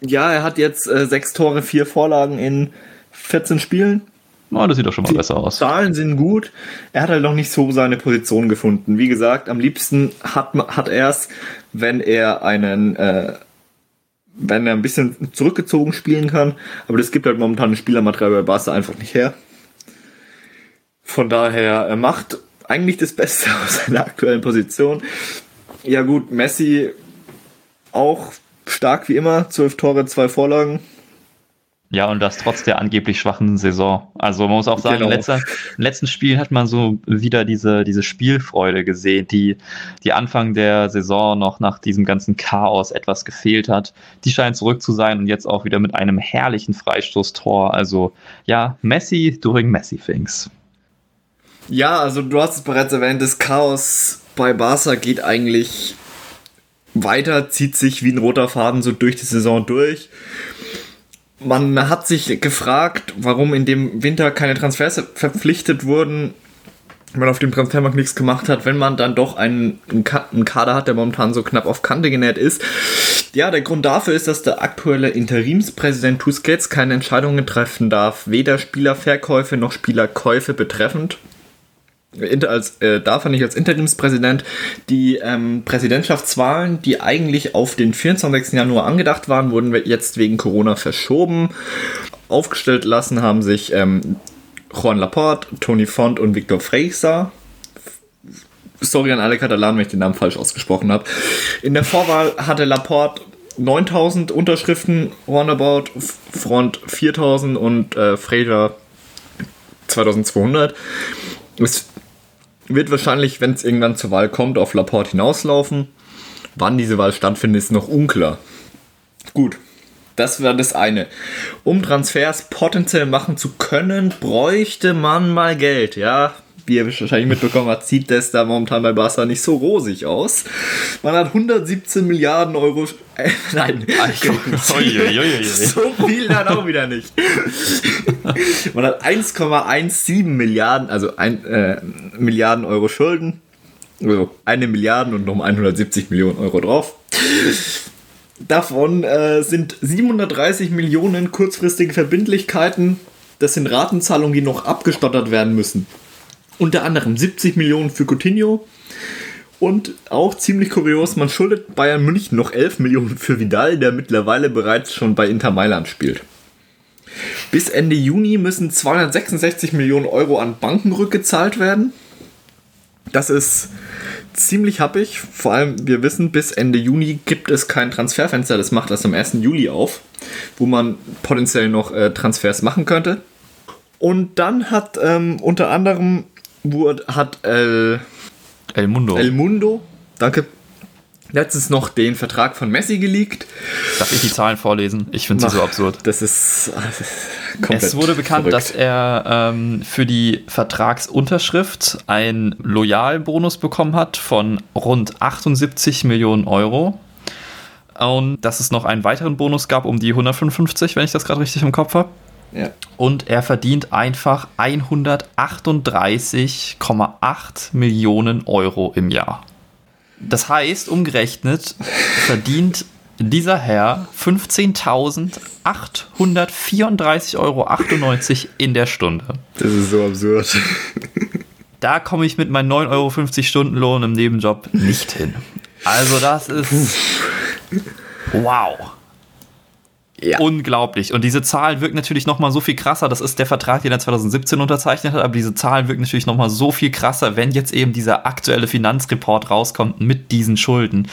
Ja, er hat jetzt äh, sechs Tore, vier Vorlagen in 14 Spielen. Oh, das sieht doch schon mal Die besser aus. Zahlen sind gut. Er hat halt noch nicht so seine Position gefunden. Wie gesagt, am liebsten hat, hat er es, wenn er einen, äh, wenn er ein bisschen zurückgezogen spielen kann. Aber das gibt halt momentan Spielermaterial bei Barca einfach nicht her. Von daher, er macht eigentlich das Beste aus seiner aktuellen Position. Ja gut, Messi auch stark wie immer, zwölf Tore, zwei Vorlagen. Ja, und das trotz der angeblich schwachen Saison. Also man muss auch sagen, genau. in, letzter, in letzten Spielen hat man so wieder diese, diese Spielfreude gesehen, die, die Anfang der Saison noch nach diesem ganzen Chaos etwas gefehlt hat. Die scheint zurück zu sein und jetzt auch wieder mit einem herrlichen Freistoßtor. Also ja, Messi doing Messi things. Ja, also du hast es bereits erwähnt, das Chaos bei Barca geht eigentlich weiter, zieht sich wie ein roter Faden so durch die Saison durch. Man hat sich gefragt, warum in dem Winter keine Transfers verpflichtet wurden, man auf dem Transfermarkt nichts gemacht hat, wenn man dann doch einen, einen Kader hat, der momentan so knapp auf Kante genäht ist. Ja, der Grund dafür ist, dass der aktuelle Interimspräsident Tusquets keine Entscheidungen treffen darf, weder Spielerverkäufe noch Spielerkäufe betreffend als, äh, darf er nicht als Interimspräsident die ähm, Präsidentschaftswahlen, die eigentlich auf den 24. Januar angedacht waren, wurden jetzt wegen Corona verschoben. Aufgestellt lassen haben sich ähm, Juan Laporte, Tony Font und Victor Freixas. Sorry an alle Katalanen, wenn ich den Namen falsch ausgesprochen habe. In der Vorwahl hatte Laporte 9000 Unterschriften, roundabout, Front 4000 und äh, Fraser 2200. Es wird wahrscheinlich, wenn es irgendwann zur Wahl kommt, auf Laporte hinauslaufen. Wann diese Wahl stattfindet, ist noch unklar. Gut, das wäre das eine. Um Transfers potenziell machen zu können, bräuchte man mal Geld, ja wie ihr wahrscheinlich mitbekommen habt, sieht das da momentan bei Barca nicht so rosig aus. Man hat 117 Milliarden Euro. Äh, nein, so viel dann auch wieder nicht. Man hat 1,17 Milliarden, also ein, äh, Milliarden Euro Schulden. Also eine Milliarde und noch 170 Millionen Euro drauf. Davon äh, sind 730 Millionen kurzfristige Verbindlichkeiten. Das sind Ratenzahlungen, die noch abgestottert werden müssen. Unter anderem 70 Millionen für Coutinho. Und auch ziemlich kurios, man schuldet Bayern München noch 11 Millionen für Vidal, der mittlerweile bereits schon bei Inter Mailand spielt. Bis Ende Juni müssen 266 Millionen Euro an Banken rückgezahlt werden. Das ist ziemlich happig. Vor allem, wir wissen, bis Ende Juni gibt es kein Transferfenster. Das macht erst am 1. Juli auf, wo man potenziell noch äh, Transfers machen könnte. Und dann hat ähm, unter anderem wurde, hat El, El Mundo. El Mundo, danke, letztens noch den Vertrag von Messi geleakt. Darf ich die Zahlen vorlesen? Ich finde sie so absurd. Das ist, das ist Es wurde bekannt, verrückt. dass er ähm, für die Vertragsunterschrift einen Loyalbonus bekommen hat von rund 78 Millionen Euro. Und dass es noch einen weiteren Bonus gab um die 155, wenn ich das gerade richtig im Kopf habe. Ja. Und er verdient einfach 138,8 Millionen Euro im Jahr. Das heißt, umgerechnet verdient dieser Herr 15.834,98 Euro in der Stunde. Das ist so absurd. Da komme ich mit meinem 9,50 Euro Stundenlohn im Nebenjob nicht hin. Also das ist... Wow. Ja. Unglaublich. Und diese Zahl wirkt natürlich nochmal so viel krasser. Das ist der Vertrag, den er 2017 unterzeichnet hat, aber diese Zahlen wirken natürlich nochmal so viel krasser, wenn jetzt eben dieser aktuelle Finanzreport rauskommt mit diesen Schulden.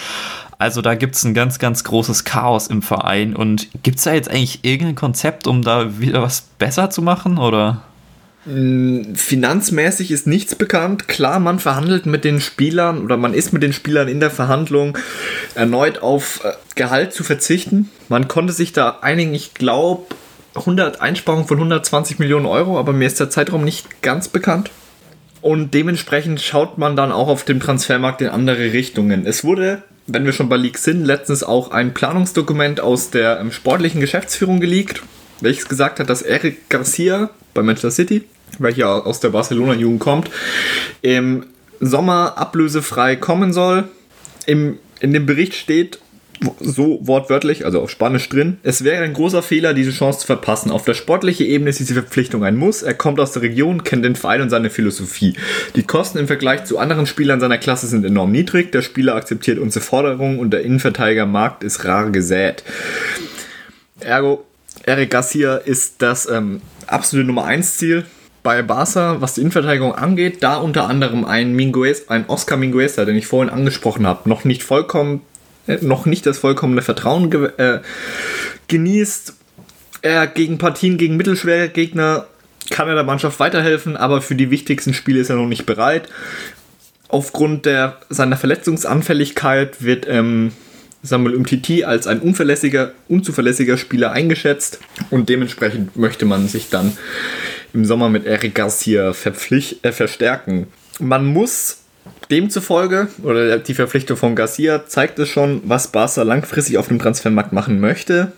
Also da gibt es ein ganz, ganz großes Chaos im Verein. Und gibt es da jetzt eigentlich irgendein Konzept, um da wieder was besser zu machen? Oder? Mm, finanzmäßig ist nichts bekannt. Klar, man verhandelt mit den Spielern oder man ist mit den Spielern in der Verhandlung, erneut auf äh, Gehalt zu verzichten. Man konnte sich da einigen, ich glaube, 100 Einsparungen von 120 Millionen Euro, aber mir ist der Zeitraum nicht ganz bekannt. Und dementsprechend schaut man dann auch auf dem Transfermarkt in andere Richtungen. Es wurde, wenn wir schon bei Leaks sind, letztens auch ein Planungsdokument aus der ähm, sportlichen Geschäftsführung geleakt, welches gesagt hat, dass Eric Garcia bei Manchester City welcher aus der Barcelona-Jugend kommt, im Sommer ablösefrei kommen soll. Im, in dem Bericht steht so wortwörtlich, also auf Spanisch drin, es wäre ein großer Fehler, diese Chance zu verpassen. Auf der sportlichen Ebene ist diese Verpflichtung ein Muss. Er kommt aus der Region, kennt den Verein und seine Philosophie. Die Kosten im Vergleich zu anderen Spielern seiner Klasse sind enorm niedrig. Der Spieler akzeptiert unsere Forderungen und der Innenverteidigermarkt ist rar gesät. Ergo, Eric Garcia ist das ähm, absolute Nummer 1 Ziel bei Barca, was die Innenverteidigung angeht, da unter anderem ein, Minguez, ein Oscar Mingueza, den ich vorhin angesprochen habe, noch nicht vollkommen, äh, noch nicht das vollkommene Vertrauen ge äh, genießt. Er gegen Partien, gegen mittelschwere Gegner kann er der Mannschaft weiterhelfen, aber für die wichtigsten Spiele ist er noch nicht bereit. Aufgrund der, seiner Verletzungsanfälligkeit wird ähm, Samuel Umtiti als ein unverlässiger, unzuverlässiger Spieler eingeschätzt und dementsprechend möchte man sich dann im Sommer mit Eric Garcia verpflicht, äh, verstärken. Man muss demzufolge, oder die Verpflichtung von Garcia zeigt es schon, was Barca langfristig auf dem Transfermarkt machen möchte.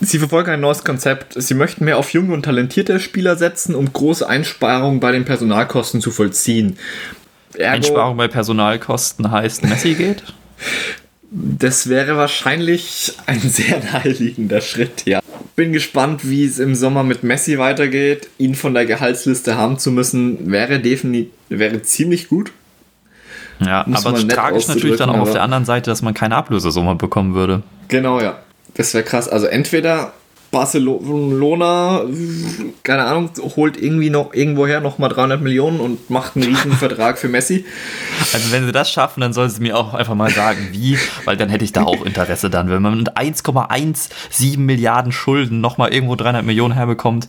Sie verfolgen ein neues Konzept. Sie möchten mehr auf junge und talentierte Spieler setzen, um große Einsparungen bei den Personalkosten zu vollziehen. Ergo, Einsparung bei Personalkosten heißt, Messi geht? Das wäre wahrscheinlich ein sehr naheliegender Schritt, ja. Bin gespannt, wie es im Sommer mit Messi weitergeht. Ihn von der Gehaltsliste haben zu müssen, wäre definitiv, wäre ziemlich gut. Ja, Muss aber tragisch natürlich dann auch auf der anderen Seite, dass man keine Ablösesumme bekommen würde. Genau, ja. Das wäre krass. Also entweder Barcelona, keine Ahnung, holt irgendwie noch irgendwoher noch mal 300 Millionen und macht einen riesen Vertrag für Messi. Also wenn sie das schaffen, dann soll sie mir auch einfach mal sagen, wie, weil dann hätte ich da auch Interesse dann. Wenn man mit 1,17 Milliarden Schulden noch mal irgendwo 300 Millionen herbekommt,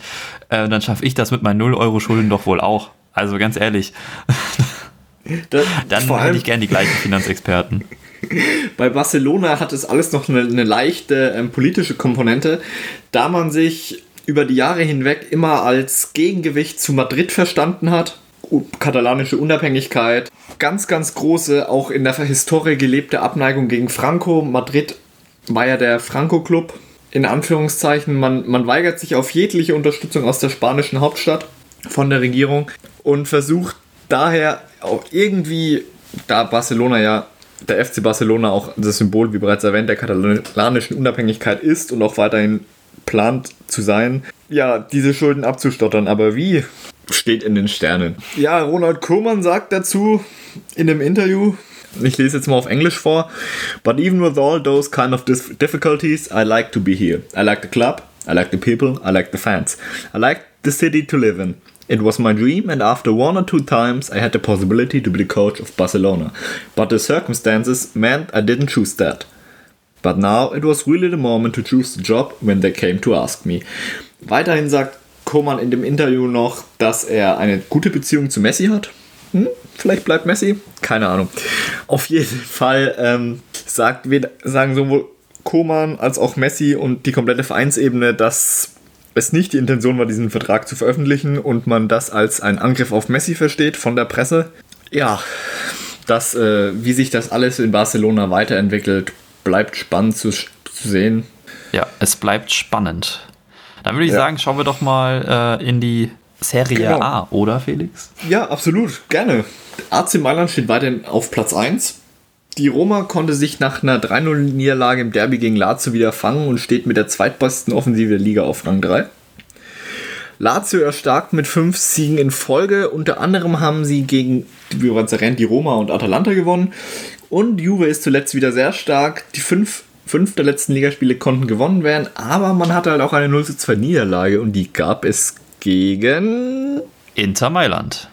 äh, dann schaffe ich das mit meinen 0 Euro Schulden doch wohl auch. Also ganz ehrlich. Das, dann hätte ich gern die gleichen Finanzexperten. Bei Barcelona hat es alles noch eine, eine leichte ähm, politische Komponente, da man sich über die Jahre hinweg immer als Gegengewicht zu Madrid verstanden hat. Katalanische Unabhängigkeit, ganz, ganz große, auch in der Historie gelebte Abneigung gegen Franco. Madrid war ja der Franco-Club, in Anführungszeichen. Man, man weigert sich auf jegliche Unterstützung aus der spanischen Hauptstadt von der Regierung und versucht daher auch irgendwie, da Barcelona ja der FC Barcelona auch das Symbol, wie bereits erwähnt, der katalanischen Unabhängigkeit ist und auch weiterhin plant zu sein, ja, diese Schulden abzustottern. Aber wie? Steht in den Sternen. Ja, Ronald Koeman sagt dazu in dem Interview, ich lese jetzt mal auf Englisch vor, but even with all those kind of difficulties, I like to be here. I like the club, I like the people, I like the fans. I like the city to live in. It was my dream, and after one or two times, I had the possibility to be the coach of Barcelona. But the circumstances meant I didn't choose that. But now it was really the moment to choose the job when they came to ask me. Weiterhin sagt Koman in dem Interview noch, dass er eine gute Beziehung zu Messi hat. Hm, vielleicht bleibt Messi, keine Ahnung. Auf jeden Fall ähm, sagt, sagen sowohl Koman als auch Messi und die komplette Vereinsebene, dass es nicht die Intention war, diesen Vertrag zu veröffentlichen und man das als einen Angriff auf Messi versteht von der Presse. Ja, das, äh, wie sich das alles in Barcelona weiterentwickelt, bleibt spannend zu, zu sehen. Ja, es bleibt spannend. Dann würde ich ja. sagen, schauen wir doch mal äh, in die Serie genau. A, oder Felix? Ja, absolut, gerne. AC Mailand steht weiterhin auf Platz 1 die Roma konnte sich nach einer 3-0-Niederlage im Derby gegen Lazio wieder fangen und steht mit der zweitbesten Offensive der Liga auf Rang 3. Lazio erstarkt mit fünf Siegen in Folge. Unter anderem haben sie gegen, erwähnt, die Roma und Atalanta gewonnen. Und Juve ist zuletzt wieder sehr stark. Die fünf, fünf der letzten Ligaspiele konnten gewonnen werden, aber man hatte halt auch eine 0-2 Niederlage und die gab es gegen Inter Mailand.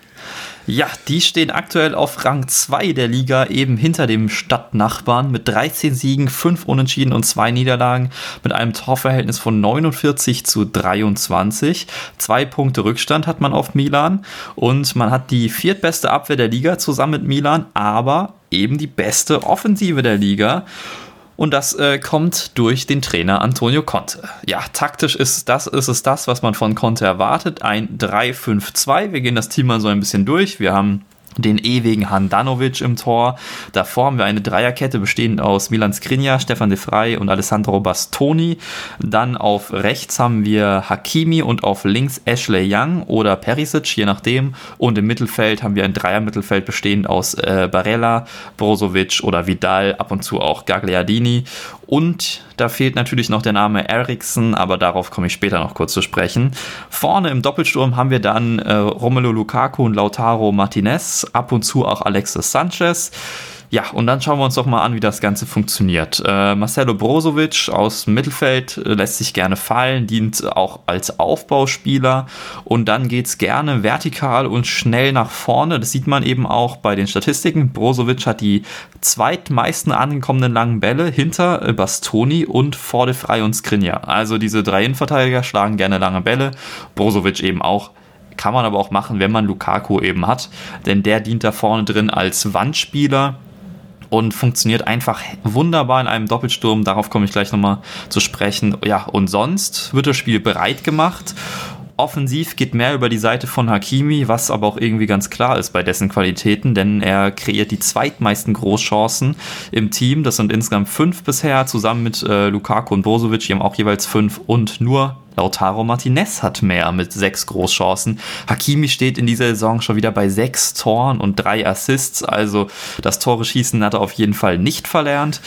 Ja, die stehen aktuell auf Rang 2 der Liga, eben hinter dem Stadtnachbarn mit 13 Siegen, 5 Unentschieden und 2 Niederlagen mit einem Torverhältnis von 49 zu 23. Zwei Punkte Rückstand hat man auf Milan und man hat die viertbeste Abwehr der Liga zusammen mit Milan, aber eben die beste Offensive der Liga. Und das äh, kommt durch den Trainer Antonio Conte. Ja, taktisch ist, das, ist es das, was man von Conte erwartet. Ein 3-5-2. Wir gehen das Team mal so ein bisschen durch. Wir haben den ewigen Handanovic im Tor. Davor haben wir eine Dreierkette bestehend aus Milan Skriniar, Stefan de Frey und Alessandro Bastoni. Dann auf rechts haben wir Hakimi und auf links Ashley Young oder Perisic, je nachdem. Und im Mittelfeld haben wir ein Dreiermittelfeld bestehend aus äh, Barella, Brozovic oder Vidal, ab und zu auch Gagliardini. Und da fehlt natürlich noch der Name Eriksson, aber darauf komme ich später noch kurz zu sprechen. Vorne im Doppelsturm haben wir dann äh, Romelu Lukaku und Lautaro Martinez, ab und zu auch Alexis Sanchez. Ja, und dann schauen wir uns doch mal an, wie das Ganze funktioniert. Äh, Marcelo Brozovic aus Mittelfeld äh, lässt sich gerne fallen, dient auch als Aufbauspieler und dann geht es gerne vertikal und schnell nach vorne. Das sieht man eben auch bei den Statistiken. Brozovic hat die zweitmeisten angekommenen langen Bälle hinter äh, Bastoni und vor de Frey und Skriniar. Also diese drei Innenverteidiger schlagen gerne lange Bälle. Brozovic eben auch kann man aber auch machen, wenn man Lukaku eben hat, denn der dient da vorne drin als Wandspieler und funktioniert einfach wunderbar in einem Doppelsturm. Darauf komme ich gleich nochmal zu sprechen. Ja, und sonst wird das Spiel bereit gemacht offensiv geht mehr über die Seite von Hakimi, was aber auch irgendwie ganz klar ist bei dessen Qualitäten, denn er kreiert die zweitmeisten Großchancen im Team. Das sind insgesamt fünf bisher, zusammen mit äh, Lukaku und Bosovic, die haben auch jeweils fünf und nur Lautaro Martinez hat mehr mit sechs Großchancen. Hakimi steht in dieser Saison schon wieder bei sechs Toren und drei Assists, also das Tore schießen hat er auf jeden Fall nicht verlernt.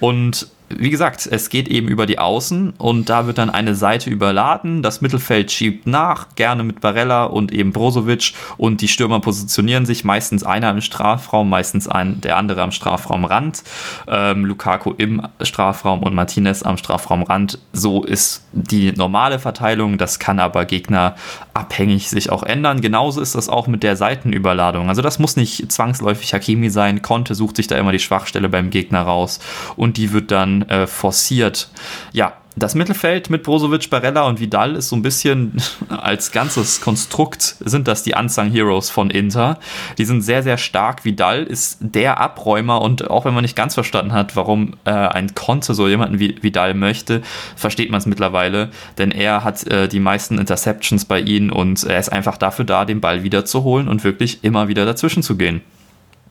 Und wie gesagt, es geht eben über die Außen und da wird dann eine Seite überladen. Das Mittelfeld schiebt nach, gerne mit Barella und eben Brozovic und die Stürmer positionieren sich, meistens einer im Strafraum, meistens ein, der andere am Strafraumrand. Ähm, Lukaku im Strafraum und Martinez am Strafraumrand. So ist die normale Verteilung. Das kann aber gegnerabhängig sich auch ändern. Genauso ist das auch mit der Seitenüberladung. Also das muss nicht zwangsläufig Hakimi sein. Conte sucht sich da immer die Schwachstelle beim Gegner raus und die wird dann äh, forciert. Ja, das Mittelfeld mit Brozovic, Barella und Vidal ist so ein bisschen als ganzes Konstrukt sind das die Unsung Heroes von Inter. Die sind sehr, sehr stark. Vidal ist der Abräumer und auch wenn man nicht ganz verstanden hat, warum äh, ein Conte so jemanden wie Vidal möchte, versteht man es mittlerweile, denn er hat äh, die meisten Interceptions bei ihnen und er ist einfach dafür da, den Ball wieder zu holen und wirklich immer wieder dazwischen zu gehen.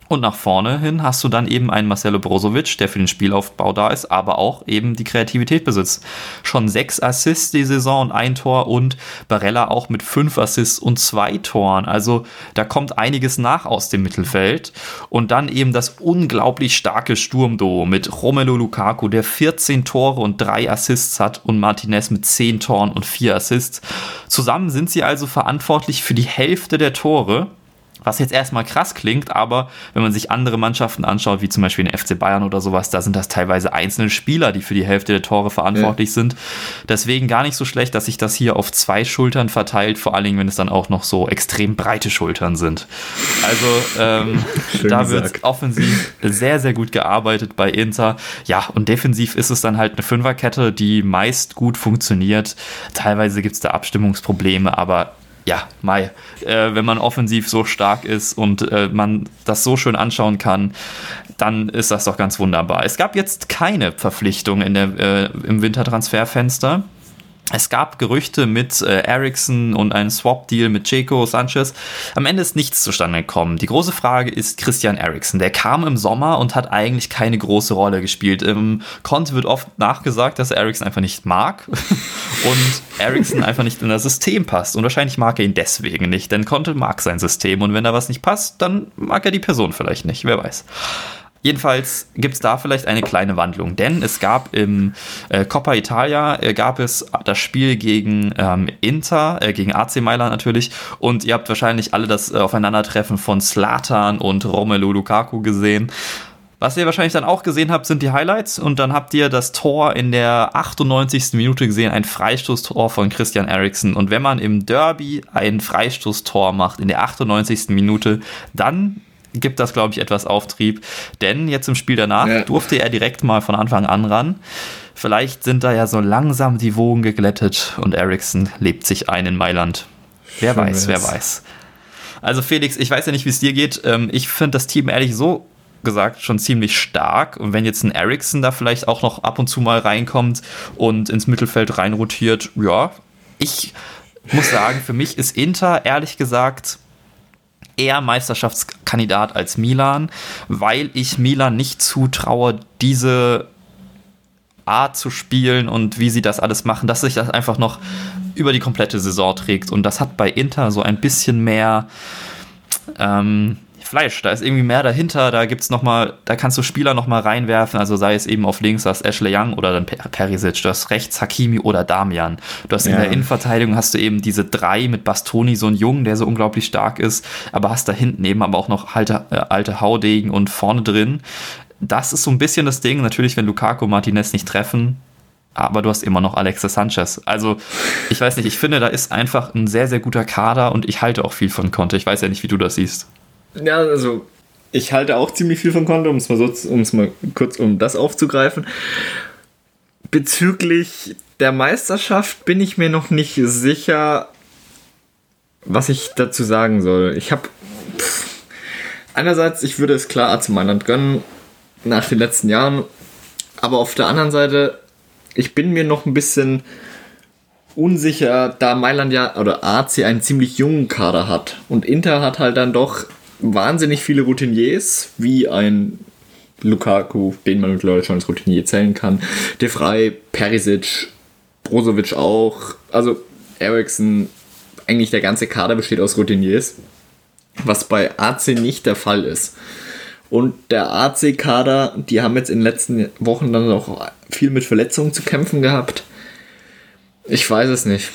Und nach vorne hin hast du dann eben einen Marcelo Brozovic, der für den Spielaufbau da ist, aber auch eben die Kreativität besitzt. Schon sechs Assists die Saison und ein Tor und Barella auch mit fünf Assists und zwei Toren. Also da kommt einiges nach aus dem Mittelfeld. Und dann eben das unglaublich starke Sturmduo mit Romelu Lukaku, der 14 Tore und drei Assists hat und Martinez mit 10 Toren und vier Assists. Zusammen sind sie also verantwortlich für die Hälfte der Tore was jetzt erstmal krass klingt, aber wenn man sich andere Mannschaften anschaut, wie zum Beispiel den FC Bayern oder sowas, da sind das teilweise einzelne Spieler, die für die Hälfte der Tore verantwortlich ja. sind. Deswegen gar nicht so schlecht, dass sich das hier auf zwei Schultern verteilt, vor allen Dingen, wenn es dann auch noch so extrem breite Schultern sind. Also ähm, da wird offensiv sehr, sehr gut gearbeitet bei Inter. Ja, und defensiv ist es dann halt eine Fünferkette, die meist gut funktioniert. Teilweise gibt es da Abstimmungsprobleme, aber ja, Mai, äh, wenn man offensiv so stark ist und äh, man das so schön anschauen kann, dann ist das doch ganz wunderbar. Es gab jetzt keine Verpflichtung in der, äh, im Wintertransferfenster. Es gab Gerüchte mit äh, Ericsson und einen Swap-Deal mit Checo Sanchez. Am Ende ist nichts zustande gekommen. Die große Frage ist Christian Ericsson. Der kam im Sommer und hat eigentlich keine große Rolle gespielt. Im Conte wird oft nachgesagt, dass er Ericsson einfach nicht mag und Ericsson einfach nicht in das System passt. Und wahrscheinlich mag er ihn deswegen nicht, denn Conte mag sein System. Und wenn da was nicht passt, dann mag er die Person vielleicht nicht. Wer weiß. Jedenfalls gibt es da vielleicht eine kleine Wandlung, denn es gab im äh, Coppa Italia äh, gab es das Spiel gegen ähm, Inter, äh, gegen AC Mailand natürlich und ihr habt wahrscheinlich alle das äh, Aufeinandertreffen von Slatan und Romelu Lukaku gesehen. Was ihr wahrscheinlich dann auch gesehen habt, sind die Highlights und dann habt ihr das Tor in der 98. Minute gesehen, ein Freistoßtor von Christian Eriksen. Und wenn man im Derby ein Freistoßtor macht in der 98. Minute, dann gibt das, glaube ich, etwas Auftrieb. Denn jetzt im Spiel danach ja. durfte er direkt mal von Anfang an ran. Vielleicht sind da ja so langsam die Wogen geglättet und Ericsson lebt sich ein in Mailand. Wer Schön weiß, wer weiß. Also Felix, ich weiß ja nicht, wie es dir geht. Ähm, ich finde das Team ehrlich so gesagt schon ziemlich stark. Und wenn jetzt ein Ericsson da vielleicht auch noch ab und zu mal reinkommt und ins Mittelfeld reinrotiert, ja, ich muss sagen, für mich ist Inter ehrlich gesagt eher Meisterschaftskandidat als Milan, weil ich Milan nicht zutraue, diese Art zu spielen und wie sie das alles machen, dass sich das einfach noch über die komplette Saison trägt. Und das hat bei Inter so ein bisschen mehr, ähm, Fleisch. Da ist irgendwie mehr dahinter. Da gibt's noch mal, da kannst du Spieler noch mal reinwerfen. Also sei es eben auf links, hast Ashley Young oder dann Perisic. Du hast rechts Hakimi oder Damian. Du hast ja. in der Innenverteidigung hast du eben diese drei mit Bastoni, so ein Jungen, der so unglaublich stark ist. Aber hast da hinten eben aber auch noch alte, äh, alte Haudegen und vorne drin. Das ist so ein bisschen das Ding. Natürlich, wenn Lukaku Martinez nicht treffen, aber du hast immer noch Alexis Sanchez. Also, ich weiß nicht, ich finde, da ist einfach ein sehr, sehr guter Kader und ich halte auch viel von Conte. Ich weiß ja nicht, wie du das siehst. Ja, also ich halte auch ziemlich viel von Konto, um es mal, kurz um das aufzugreifen. Bezüglich der Meisterschaft bin ich mir noch nicht sicher, was ich dazu sagen soll. Ich habe einerseits, ich würde es klar AC Mailand gönnen nach den letzten Jahren, aber auf der anderen Seite, ich bin mir noch ein bisschen unsicher, da Mailand ja oder AC einen ziemlich jungen Kader hat. Und Inter hat halt dann doch wahnsinnig viele Routiniers, wie ein Lukaku, den man mittlerweile schon als Routinier zählen kann. De Frey, Perisic, Brozovic auch. Also Ericsson, eigentlich der ganze Kader besteht aus Routiniers. Was bei AC nicht der Fall ist. Und der AC-Kader, die haben jetzt in den letzten Wochen dann auch viel mit Verletzungen zu kämpfen gehabt. Ich weiß es nicht.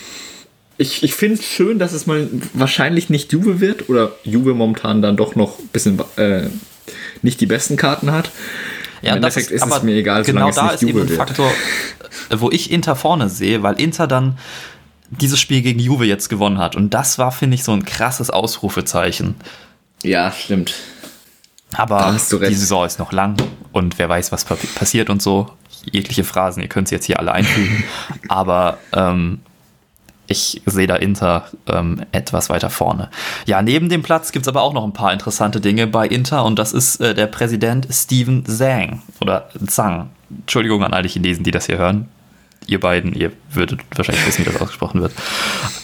Ich, ich finde es schön, dass es mal wahrscheinlich nicht Juve wird oder Juve momentan dann doch noch ein bisschen äh, nicht die besten Karten hat. Ja, Im Endeffekt ist, ist es mir egal, genau da ist Juve eben ein Faktor, wo ich Inter vorne sehe, weil Inter dann dieses Spiel gegen Juve jetzt gewonnen hat. Und das war, finde ich, so ein krasses Ausrufezeichen. Ja, stimmt. Aber die Saison ist noch lang und wer weiß, was passiert und so. Jegliche Phrasen, ihr könnt sie jetzt hier alle einfügen. Aber ähm, ich sehe da Inter ähm, etwas weiter vorne. Ja, neben dem Platz gibt es aber auch noch ein paar interessante Dinge bei Inter und das ist äh, der Präsident Steven Zhang oder Zhang. Entschuldigung an alle Chinesen, die das hier hören ihr beiden, ihr würdet wahrscheinlich wissen, wie das ausgesprochen wird.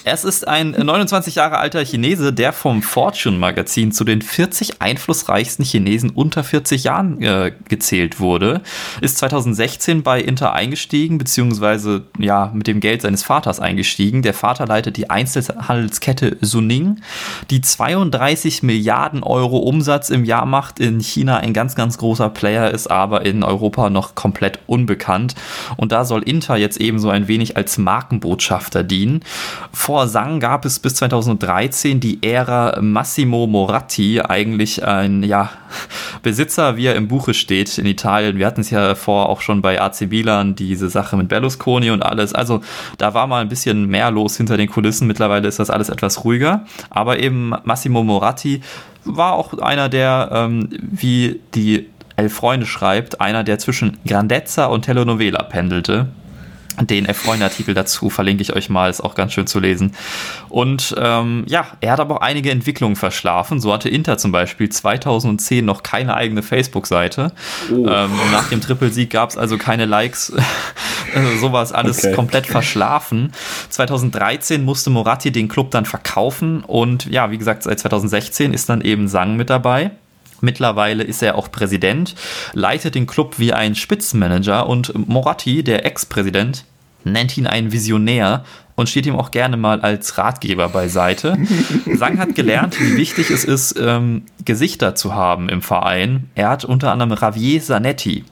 Es ist ein 29 Jahre alter Chinese, der vom Fortune Magazin zu den 40 einflussreichsten Chinesen unter 40 Jahren äh, gezählt wurde. Ist 2016 bei Inter eingestiegen, beziehungsweise ja, mit dem Geld seines Vaters eingestiegen. Der Vater leitet die Einzelhandelskette Suning, die 32 Milliarden Euro Umsatz im Jahr macht, in China ein ganz, ganz großer Player ist, aber in Europa noch komplett unbekannt. Und da soll Inter jetzt jetzt ebenso ein wenig als Markenbotschafter dienen. Vor Sang gab es bis 2013 die Ära Massimo Moratti, eigentlich ein ja, Besitzer, wie er im Buche steht, in Italien. Wir hatten es ja vor auch schon bei AC Milan, diese Sache mit Berlusconi und alles. Also da war mal ein bisschen mehr los hinter den Kulissen. Mittlerweile ist das alles etwas ruhiger. Aber eben Massimo Moratti war auch einer der, ähm, wie die Elf Freunde schreibt, einer, der zwischen Grandezza und Telenovela pendelte. Den F-Freunde-Artikel dazu verlinke ich euch mal, ist auch ganz schön zu lesen. Und ähm, ja, er hat aber auch einige Entwicklungen verschlafen. So hatte Inter zum Beispiel 2010 noch keine eigene Facebook-Seite. Oh. Ähm, nach dem Trippelsieg gab es also keine Likes. also sowas alles okay. komplett verschlafen. 2013 musste Moratti den Club dann verkaufen und ja, wie gesagt, seit 2016 ist dann eben Sang mit dabei. Mittlerweile ist er auch Präsident, leitet den Club wie ein Spitzenmanager und Moratti, der Ex-Präsident, nennt ihn einen Visionär und steht ihm auch gerne mal als Ratgeber beiseite. Sang hat gelernt, wie wichtig es ist, ähm, Gesichter zu haben im Verein. Er hat unter anderem Ravier Zanetti,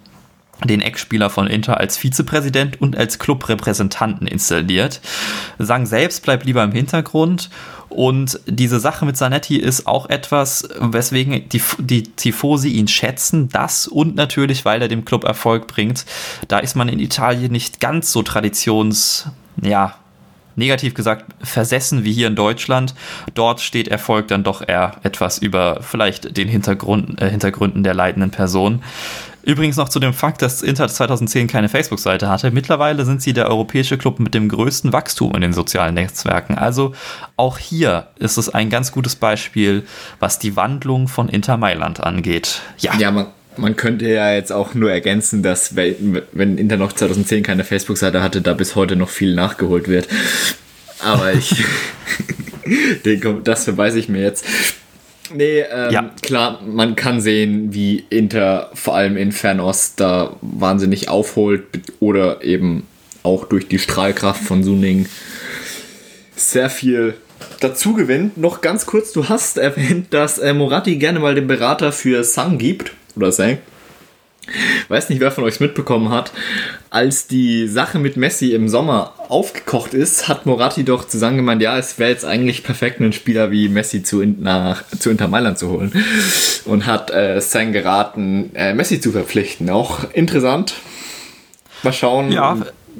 den Ex-Spieler von Inter als Vizepräsident und als Clubrepräsentanten installiert. Sang selbst bleibt lieber im Hintergrund und diese Sache mit Zanetti ist auch etwas, weswegen die, die Tifosi ihn schätzen. Das und natürlich, weil er dem Club Erfolg bringt. Da ist man in Italien nicht ganz so traditions, ja, negativ gesagt, versessen wie hier in Deutschland. Dort steht Erfolg dann doch eher etwas über vielleicht den Hintergrund, äh, Hintergründen der leitenden Person. Übrigens noch zu dem Fakt, dass Inter 2010 keine Facebook-Seite hatte. Mittlerweile sind sie der europäische Club mit dem größten Wachstum in den sozialen Netzwerken. Also auch hier ist es ein ganz gutes Beispiel, was die Wandlung von Inter Mailand angeht. Ja, ja man, man könnte ja jetzt auch nur ergänzen, dass wenn Inter noch 2010 keine Facebook-Seite hatte, da bis heute noch viel nachgeholt wird. Aber ich, das verweise ich mir jetzt. Nee, ähm, ja. klar, man kann sehen, wie Inter vor allem in Fernost da wahnsinnig aufholt oder eben auch durch die Strahlkraft von Suning sehr viel dazu gewinnt. Noch ganz kurz, du hast erwähnt, dass äh, Moratti gerne mal den Berater für Sang gibt oder Sang weiß nicht, wer von euch es mitbekommen hat, als die Sache mit Messi im Sommer aufgekocht ist, hat Moratti doch zusammen gemeint, ja, es wäre jetzt eigentlich perfekt, einen Spieler wie Messi zu, nach, zu Inter Mailand zu holen. Und hat äh, Sang geraten, äh, Messi zu verpflichten. Auch interessant. Mal schauen. Ja,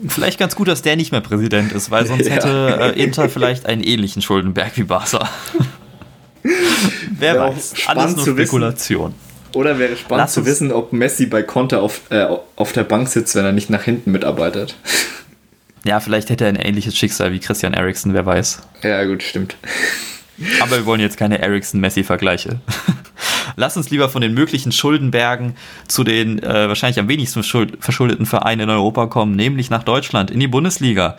vielleicht ganz gut, dass der nicht mehr Präsident ist, weil sonst ja. hätte äh, Inter vielleicht einen ähnlichen Schuldenberg wie Barca. Wer weiß, alles nur Spekulation. Wissen oder wäre spannend Lass zu wissen, ob Messi bei Conte auf, äh, auf der Bank sitzt, wenn er nicht nach hinten mitarbeitet. Ja, vielleicht hätte er ein ähnliches Schicksal wie Christian Eriksen, wer weiß. Ja, gut, stimmt. Aber wir wollen jetzt keine Eriksen-Messi-Vergleiche. Lass uns lieber von den möglichen Schuldenbergen zu den äh, wahrscheinlich am wenigsten verschuldeten Vereinen in Europa kommen, nämlich nach Deutschland in die Bundesliga.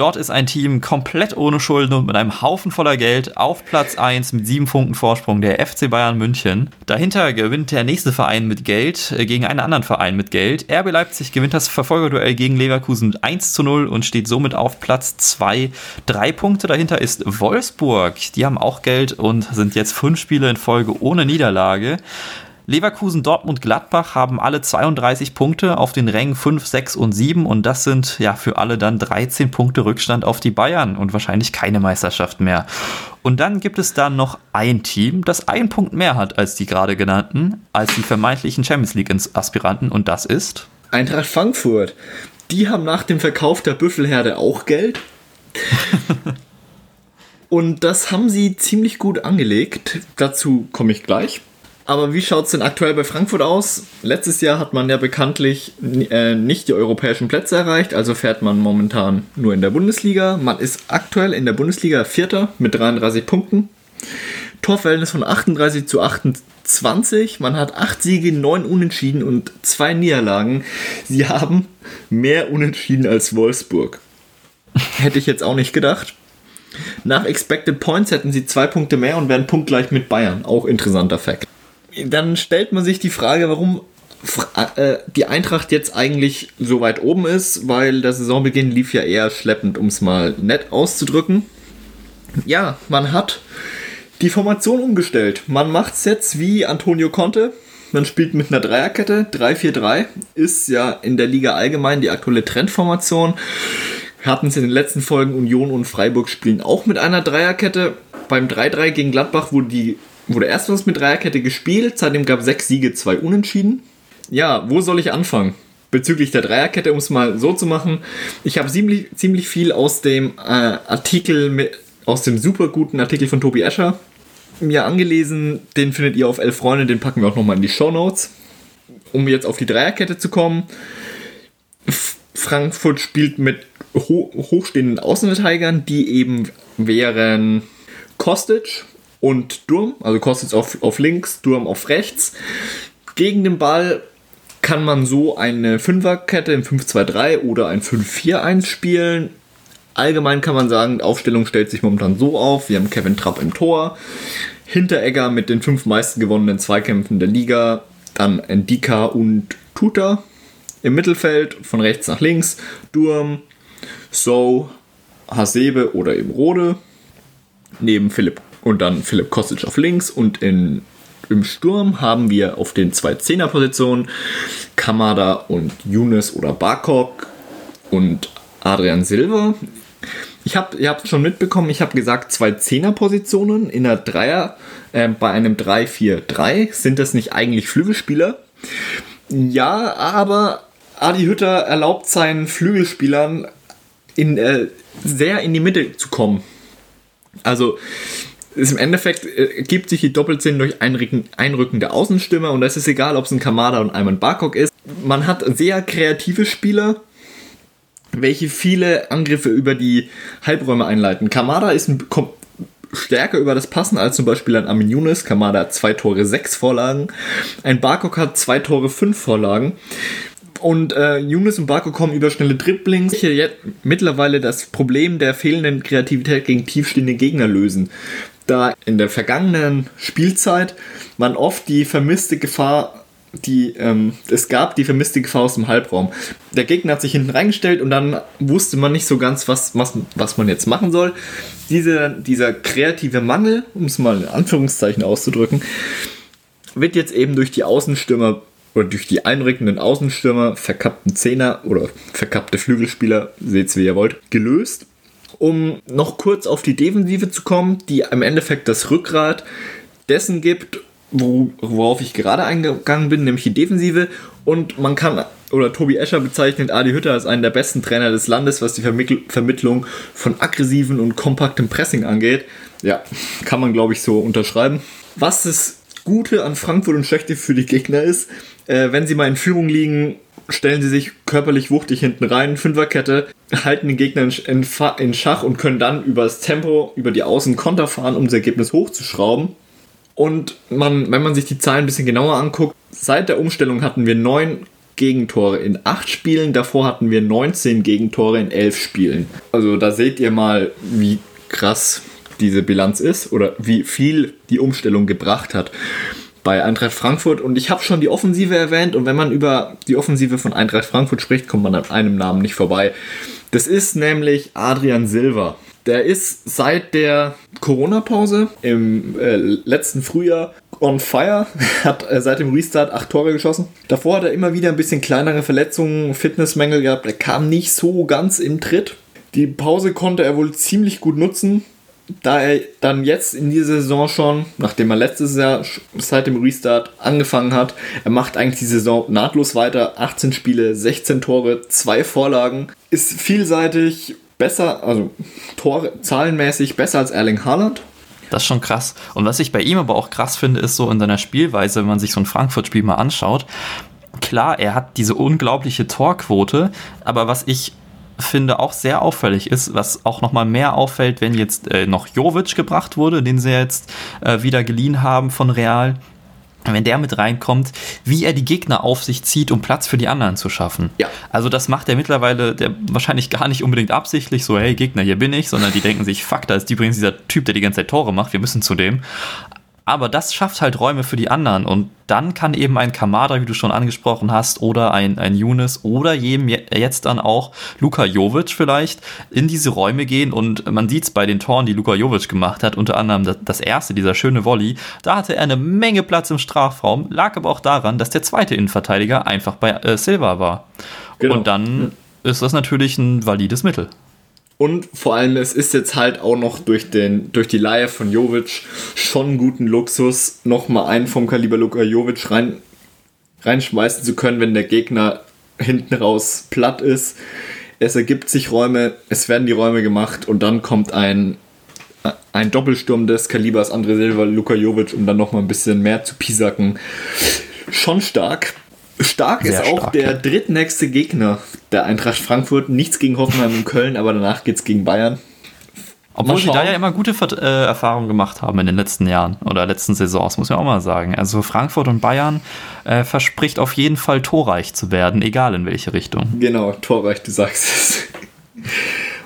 Dort ist ein Team komplett ohne Schulden und mit einem Haufen voller Geld auf Platz 1 mit sieben Punkten Vorsprung, der FC Bayern München. Dahinter gewinnt der nächste Verein mit Geld äh, gegen einen anderen Verein mit Geld. RB Leipzig gewinnt das Verfolgerduell gegen Leverkusen 1 zu 0 und steht somit auf Platz 2. Drei Punkte dahinter ist Wolfsburg. Die haben auch Geld und sind jetzt fünf Spiele in Folge ohne Niederlage. Leverkusen, Dortmund, Gladbach haben alle 32 Punkte auf den Rängen 5, 6 und 7 und das sind ja für alle dann 13 Punkte Rückstand auf die Bayern und wahrscheinlich keine Meisterschaft mehr. Und dann gibt es da noch ein Team, das einen Punkt mehr hat als die gerade genannten, als die vermeintlichen Champions League Aspiranten und das ist Eintracht Frankfurt. Die haben nach dem Verkauf der Büffelherde auch Geld. und das haben sie ziemlich gut angelegt. Dazu komme ich gleich. Aber wie schaut es denn aktuell bei Frankfurt aus? Letztes Jahr hat man ja bekanntlich äh, nicht die europäischen Plätze erreicht, also fährt man momentan nur in der Bundesliga. Man ist aktuell in der Bundesliga Vierter mit 33 Punkten. Torverhältnis von 38 zu 28. Man hat 8 Siege, 9 Unentschieden und 2 Niederlagen. Sie haben mehr Unentschieden als Wolfsburg. Hätte ich jetzt auch nicht gedacht. Nach Expected Points hätten sie 2 Punkte mehr und wären punktgleich mit Bayern. Auch interessanter Fakt dann stellt man sich die Frage, warum äh, die Eintracht jetzt eigentlich so weit oben ist, weil der Saisonbeginn lief ja eher schleppend, um es mal nett auszudrücken. Ja, man hat die Formation umgestellt. Man macht es jetzt wie Antonio Conte. Man spielt mit einer Dreierkette. 3-4-3 ist ja in der Liga allgemein die aktuelle Trendformation. Wir hatten es in den letzten Folgen Union und Freiburg spielen auch mit einer Dreierkette. Beim 3-3 gegen Gladbach wurde die wurde erstmals mit Dreierkette gespielt, seitdem gab es sechs Siege, zwei Unentschieden. Ja, wo soll ich anfangen? Bezüglich der Dreierkette, um es mal so zu machen. Ich habe ziemlich, ziemlich viel aus dem äh, Artikel, mit, aus dem super guten Artikel von Tobi Escher mir angelesen. Den findet ihr auf Elf Freunde, den packen wir auch nochmal in die Show Notes. Um jetzt auf die Dreierkette zu kommen. Frankfurt spielt mit ho hochstehenden Außenverteidigern, die eben wären Kostic, und Durm, also kostet es auf, auf links, Durm auf rechts. Gegen den Ball kann man so eine Fünferkette im 5-2-3 oder ein 5-4-1 spielen. Allgemein kann man sagen, die Aufstellung stellt sich momentan so auf. Wir haben Kevin Trapp im Tor, Hinteregger mit den fünf meisten gewonnenen Zweikämpfen der Liga, dann Ndika und Tuta im Mittelfeld, von rechts nach links, Durm, So, Hasebe oder eben Rode, neben Philipp und dann Philipp Kostic auf links und in, im Sturm haben wir auf den zwei Zehnerpositionen Kamada und Younes oder Barkok und Adrian Silva. Ich habe, ihr habt schon mitbekommen, ich habe gesagt, zwei Zehnerpositionen in der Dreier, äh, bei einem 3-4-3 sind das nicht eigentlich Flügelspieler. Ja, aber Adi Hütter erlaubt seinen Flügelspielern in, äh, sehr in die Mitte zu kommen. Also ist im Endeffekt äh, gibt sich die Doppelsinn durch Einrücken, Einrücken der Außenstürmer und das ist egal, ob es ein Kamada und Ayman Barkok ist. Man hat sehr kreative Spieler, welche viele Angriffe über die Halbräume einleiten. Kamada ist ein, kommt stärker über das Passen als zum Beispiel ein Amin Younes. Kamada hat zwei Tore, sechs Vorlagen. Ein Barkok hat zwei Tore, fünf Vorlagen. Und äh, Younes und Barco kommen über schnelle Dribblings. Hier jetzt mittlerweile das Problem der fehlenden Kreativität gegen tiefstehende Gegner lösen da in der vergangenen Spielzeit man oft die vermisste Gefahr, die ähm, es gab, die vermisste Gefahr aus dem Halbraum. Der Gegner hat sich hinten reingestellt und dann wusste man nicht so ganz, was, was, was man jetzt machen soll. Diese, dieser kreative Mangel, um es mal in Anführungszeichen auszudrücken, wird jetzt eben durch die Außenstürmer oder durch die einrückenden Außenstürmer, verkappten Zehner oder verkappte Flügelspieler, seht es wie ihr wollt, gelöst um noch kurz auf die Defensive zu kommen, die im Endeffekt das Rückgrat dessen gibt, worauf ich gerade eingegangen bin, nämlich die Defensive. Und man kann, oder Tobi Escher bezeichnet Adi Hütter als einen der besten Trainer des Landes, was die Vermittl Vermittlung von aggressiven und kompaktem Pressing angeht. Ja, kann man glaube ich so unterschreiben. Was das Gute an Frankfurt und Schlechte für die Gegner ist, äh, wenn sie mal in Führung liegen, stellen sie sich körperlich wuchtig hinten rein, Fünferkette, halten den Gegner in, Schach und können dann über das Tempo, über die Außen Konter fahren, um das Ergebnis hochzuschrauben. Und man, wenn man sich die Zahlen ein bisschen genauer anguckt, seit der Umstellung hatten wir neun Gegentore in acht Spielen. Davor hatten wir 19 Gegentore in elf Spielen. Also da seht ihr mal, wie krass diese Bilanz ist oder wie viel die Umstellung gebracht hat bei Eintracht Frankfurt. Und ich habe schon die Offensive erwähnt. Und wenn man über die Offensive von Eintracht Frankfurt spricht, kommt man an einem Namen nicht vorbei. Das ist nämlich Adrian Silva. Der ist seit der Corona-Pause im äh, letzten Frühjahr on fire, hat äh, seit dem Restart acht Tore geschossen. Davor hat er immer wieder ein bisschen kleinere Verletzungen, Fitnessmängel gehabt. Er kam nicht so ganz im Tritt. Die Pause konnte er wohl ziemlich gut nutzen da er dann jetzt in dieser Saison schon, nachdem er letztes Jahr seit dem Restart angefangen hat, er macht eigentlich die Saison nahtlos weiter. 18 Spiele, 16 Tore, 2 Vorlagen, ist vielseitig, besser, also Tore zahlenmäßig besser als Erling Haaland. Das ist schon krass. Und was ich bei ihm aber auch krass finde, ist so in seiner Spielweise, wenn man sich so ein Frankfurt-Spiel mal anschaut. Klar, er hat diese unglaubliche Torquote, aber was ich finde, auch sehr auffällig ist, was auch nochmal mehr auffällt, wenn jetzt äh, noch Jovic gebracht wurde, den sie jetzt äh, wieder geliehen haben von Real. Wenn der mit reinkommt, wie er die Gegner auf sich zieht, um Platz für die anderen zu schaffen. Ja. Also das macht er mittlerweile der wahrscheinlich gar nicht unbedingt absichtlich, so hey Gegner, hier bin ich, sondern die denken sich, fuck, da ist übrigens dieser Typ, der die ganze Zeit Tore macht, wir müssen zu dem. Aber das schafft halt Räume für die anderen und dann kann eben ein Kamada, wie du schon angesprochen hast, oder ein, ein Younes oder jedem jetzt dann auch Luka Jovic vielleicht in diese Räume gehen und man sieht es bei den Toren, die Luka Jovic gemacht hat, unter anderem das, das erste, dieser schöne Volley, da hatte er eine Menge Platz im Strafraum, lag aber auch daran, dass der zweite Innenverteidiger einfach bei äh, Silva war. Genau. Und dann ist das natürlich ein valides Mittel. Und vor allem, es ist jetzt halt auch noch durch, den, durch die Leihe von Jovic schon guten Luxus, nochmal einen vom Kaliber Luka Jovic rein, reinschmeißen zu können, wenn der Gegner hinten raus platt ist. Es ergibt sich Räume, es werden die Räume gemacht und dann kommt ein, ein Doppelsturm des Kalibers André Silva, Luka Jovic, um dann nochmal ein bisschen mehr zu pisacken. Schon stark. Stark Sehr ist auch stark, der ja. drittnächste Gegner der Eintracht Frankfurt. Nichts gegen Hoffenheim und Köln, aber danach geht es gegen Bayern. Obwohl sie da ja immer gute äh, Erfahrungen gemacht haben in den letzten Jahren oder letzten Saisons, muss man auch mal sagen. Also Frankfurt und Bayern äh, verspricht auf jeden Fall torreich zu werden, egal in welche Richtung. Genau, torreich, du sagst es.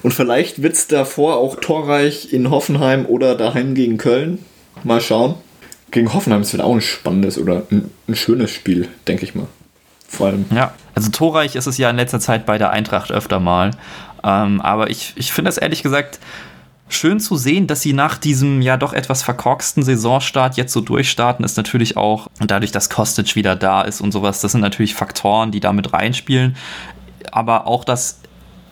Und vielleicht wird es davor auch torreich in Hoffenheim oder daheim gegen Köln. Mal schauen. Gegen Hoffenheim ist auch ein spannendes oder ein, ein schönes Spiel, denke ich mal vor allem. Ja, also torreich ist es ja in letzter Zeit bei der Eintracht öfter mal. Ähm, aber ich, ich finde es ehrlich gesagt schön zu sehen, dass sie nach diesem ja doch etwas verkorksten Saisonstart jetzt so durchstarten, ist natürlich auch, dadurch, dass Kostic wieder da ist und sowas, das sind natürlich Faktoren, die damit reinspielen. Aber auch das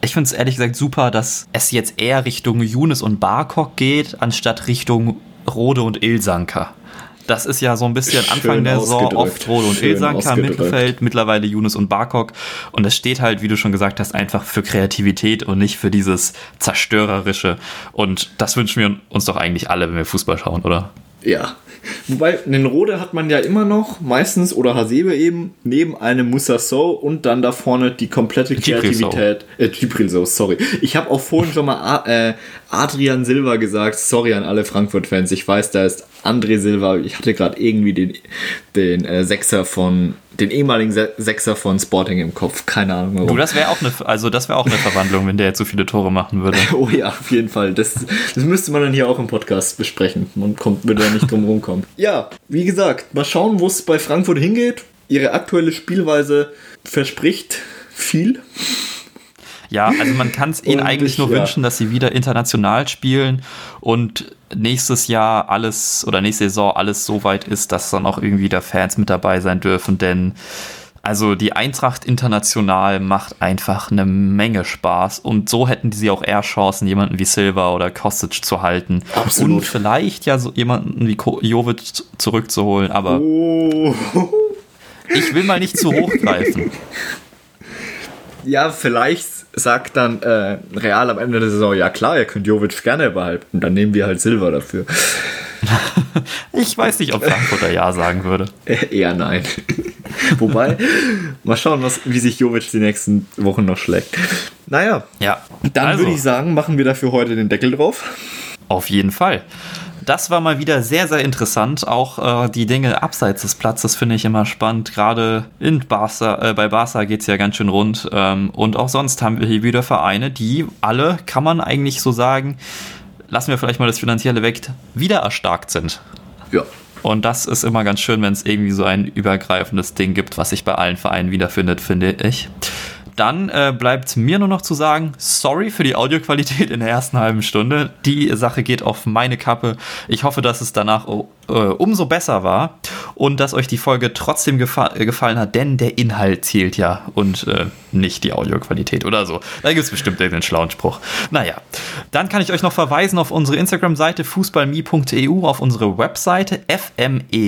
ich finde es ehrlich gesagt super, dass es jetzt eher Richtung Younes und Barkok geht, anstatt Richtung Rode und Ilsanker. Das ist ja so ein bisschen Schön Anfang der Saison oft Rode und Ilsanka im Mittelfeld, mittlerweile Yunus und Barkok. Und das steht halt, wie du schon gesagt hast, einfach für Kreativität und nicht für dieses Zerstörerische. Und das wünschen wir uns doch eigentlich alle, wenn wir Fußball schauen, oder? Ja. Wobei, einen Rode hat man ja immer noch, meistens, oder Hasebe eben, neben einem Musa So und dann da vorne die komplette Kreativität. Äh, Gibril So, sorry. Ich habe auch vorhin schon mal äh, Adrian Silva gesagt, sorry an alle Frankfurt-Fans. Ich weiß, da ist André Silva. Ich hatte gerade irgendwie den, den äh, Sechser von, den ehemaligen Sechser von Sporting im Kopf. Keine Ahnung warum. Du, das wäre auch eine, also das wäre auch eine Verwandlung, wenn der jetzt so viele Tore machen würde. oh ja, auf jeden Fall. Das, das müsste man dann hier auch im Podcast besprechen. Man kommt, würde da nicht drum rumkommen. ja, wie gesagt, mal schauen, wo es bei Frankfurt hingeht. Ihre aktuelle Spielweise verspricht viel. Ja, also man kann es ihnen eigentlich nur ja. wünschen, dass sie wieder international spielen und nächstes Jahr alles oder nächste Saison alles so weit ist, dass dann auch irgendwie da Fans mit dabei sein dürfen, denn also die Eintracht international macht einfach eine Menge Spaß und so hätten sie auch eher Chancen, jemanden wie Silva oder Kostic zu halten Absolut. und vielleicht ja so jemanden wie Jovic zurückzuholen, aber oh. ich will mal nicht zu hoch greifen. Ja, vielleicht sagt dann äh, Real am Ende der Saison, ja klar, ihr könnt Jovic gerne behalten, dann nehmen wir halt Silver dafür. ich weiß nicht, ob Frankfurter Ja sagen würde. Eher nein. Wobei, mal schauen, was, wie sich Jovic die nächsten Wochen noch schlägt. Naja, ja. dann also. würde ich sagen, machen wir dafür heute den Deckel drauf. Auf jeden Fall. Das war mal wieder sehr, sehr interessant. Auch äh, die Dinge abseits des Platzes finde ich immer spannend. Gerade in Barca, äh, bei Barca geht es ja ganz schön rund. Ähm, und auch sonst haben wir hier wieder Vereine, die alle, kann man eigentlich so sagen, lassen wir vielleicht mal das Finanzielle weg, wieder erstarkt sind. Ja. Und das ist immer ganz schön, wenn es irgendwie so ein übergreifendes Ding gibt, was sich bei allen Vereinen wiederfindet, finde ich. Dann äh, bleibt mir nur noch zu sagen, sorry für die Audioqualität in der ersten halben Stunde. Die Sache geht auf meine Kappe. Ich hoffe, dass es danach äh, umso besser war und dass euch die Folge trotzdem gefa äh, gefallen hat, denn der Inhalt zählt ja und äh, nicht die Audioqualität oder so. Da gibt es bestimmt irgendeinen schlauen Spruch. Naja, dann kann ich euch noch verweisen auf unsere Instagram-Seite fußballme.eu, auf unsere Webseite fmeu.de.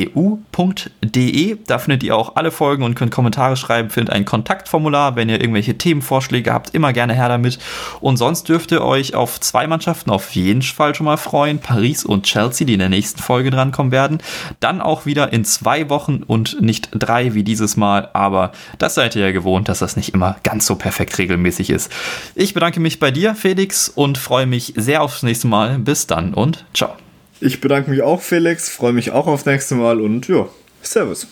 Da findet ihr auch alle Folgen und könnt Kommentare schreiben, findet ein Kontaktformular, wenn ihr irgendwelche Themenvorschläge habt, immer gerne her damit. Und sonst dürft ihr euch auf zwei Mannschaften auf jeden Fall schon mal freuen, Paris und Chelsea, die in der nächsten Folge drankommen werden. Dann auch wieder in zwei Wochen und nicht drei wie dieses Mal, aber das seid ihr ja gewohnt, dass das nicht immer ganz so perfekt regelmäßig ist. Ich bedanke mich bei dir, Felix, und freue mich sehr aufs nächste Mal. Bis dann und ciao. Ich bedanke mich auch, Felix, freue mich auch aufs nächste Mal und ja, Servus.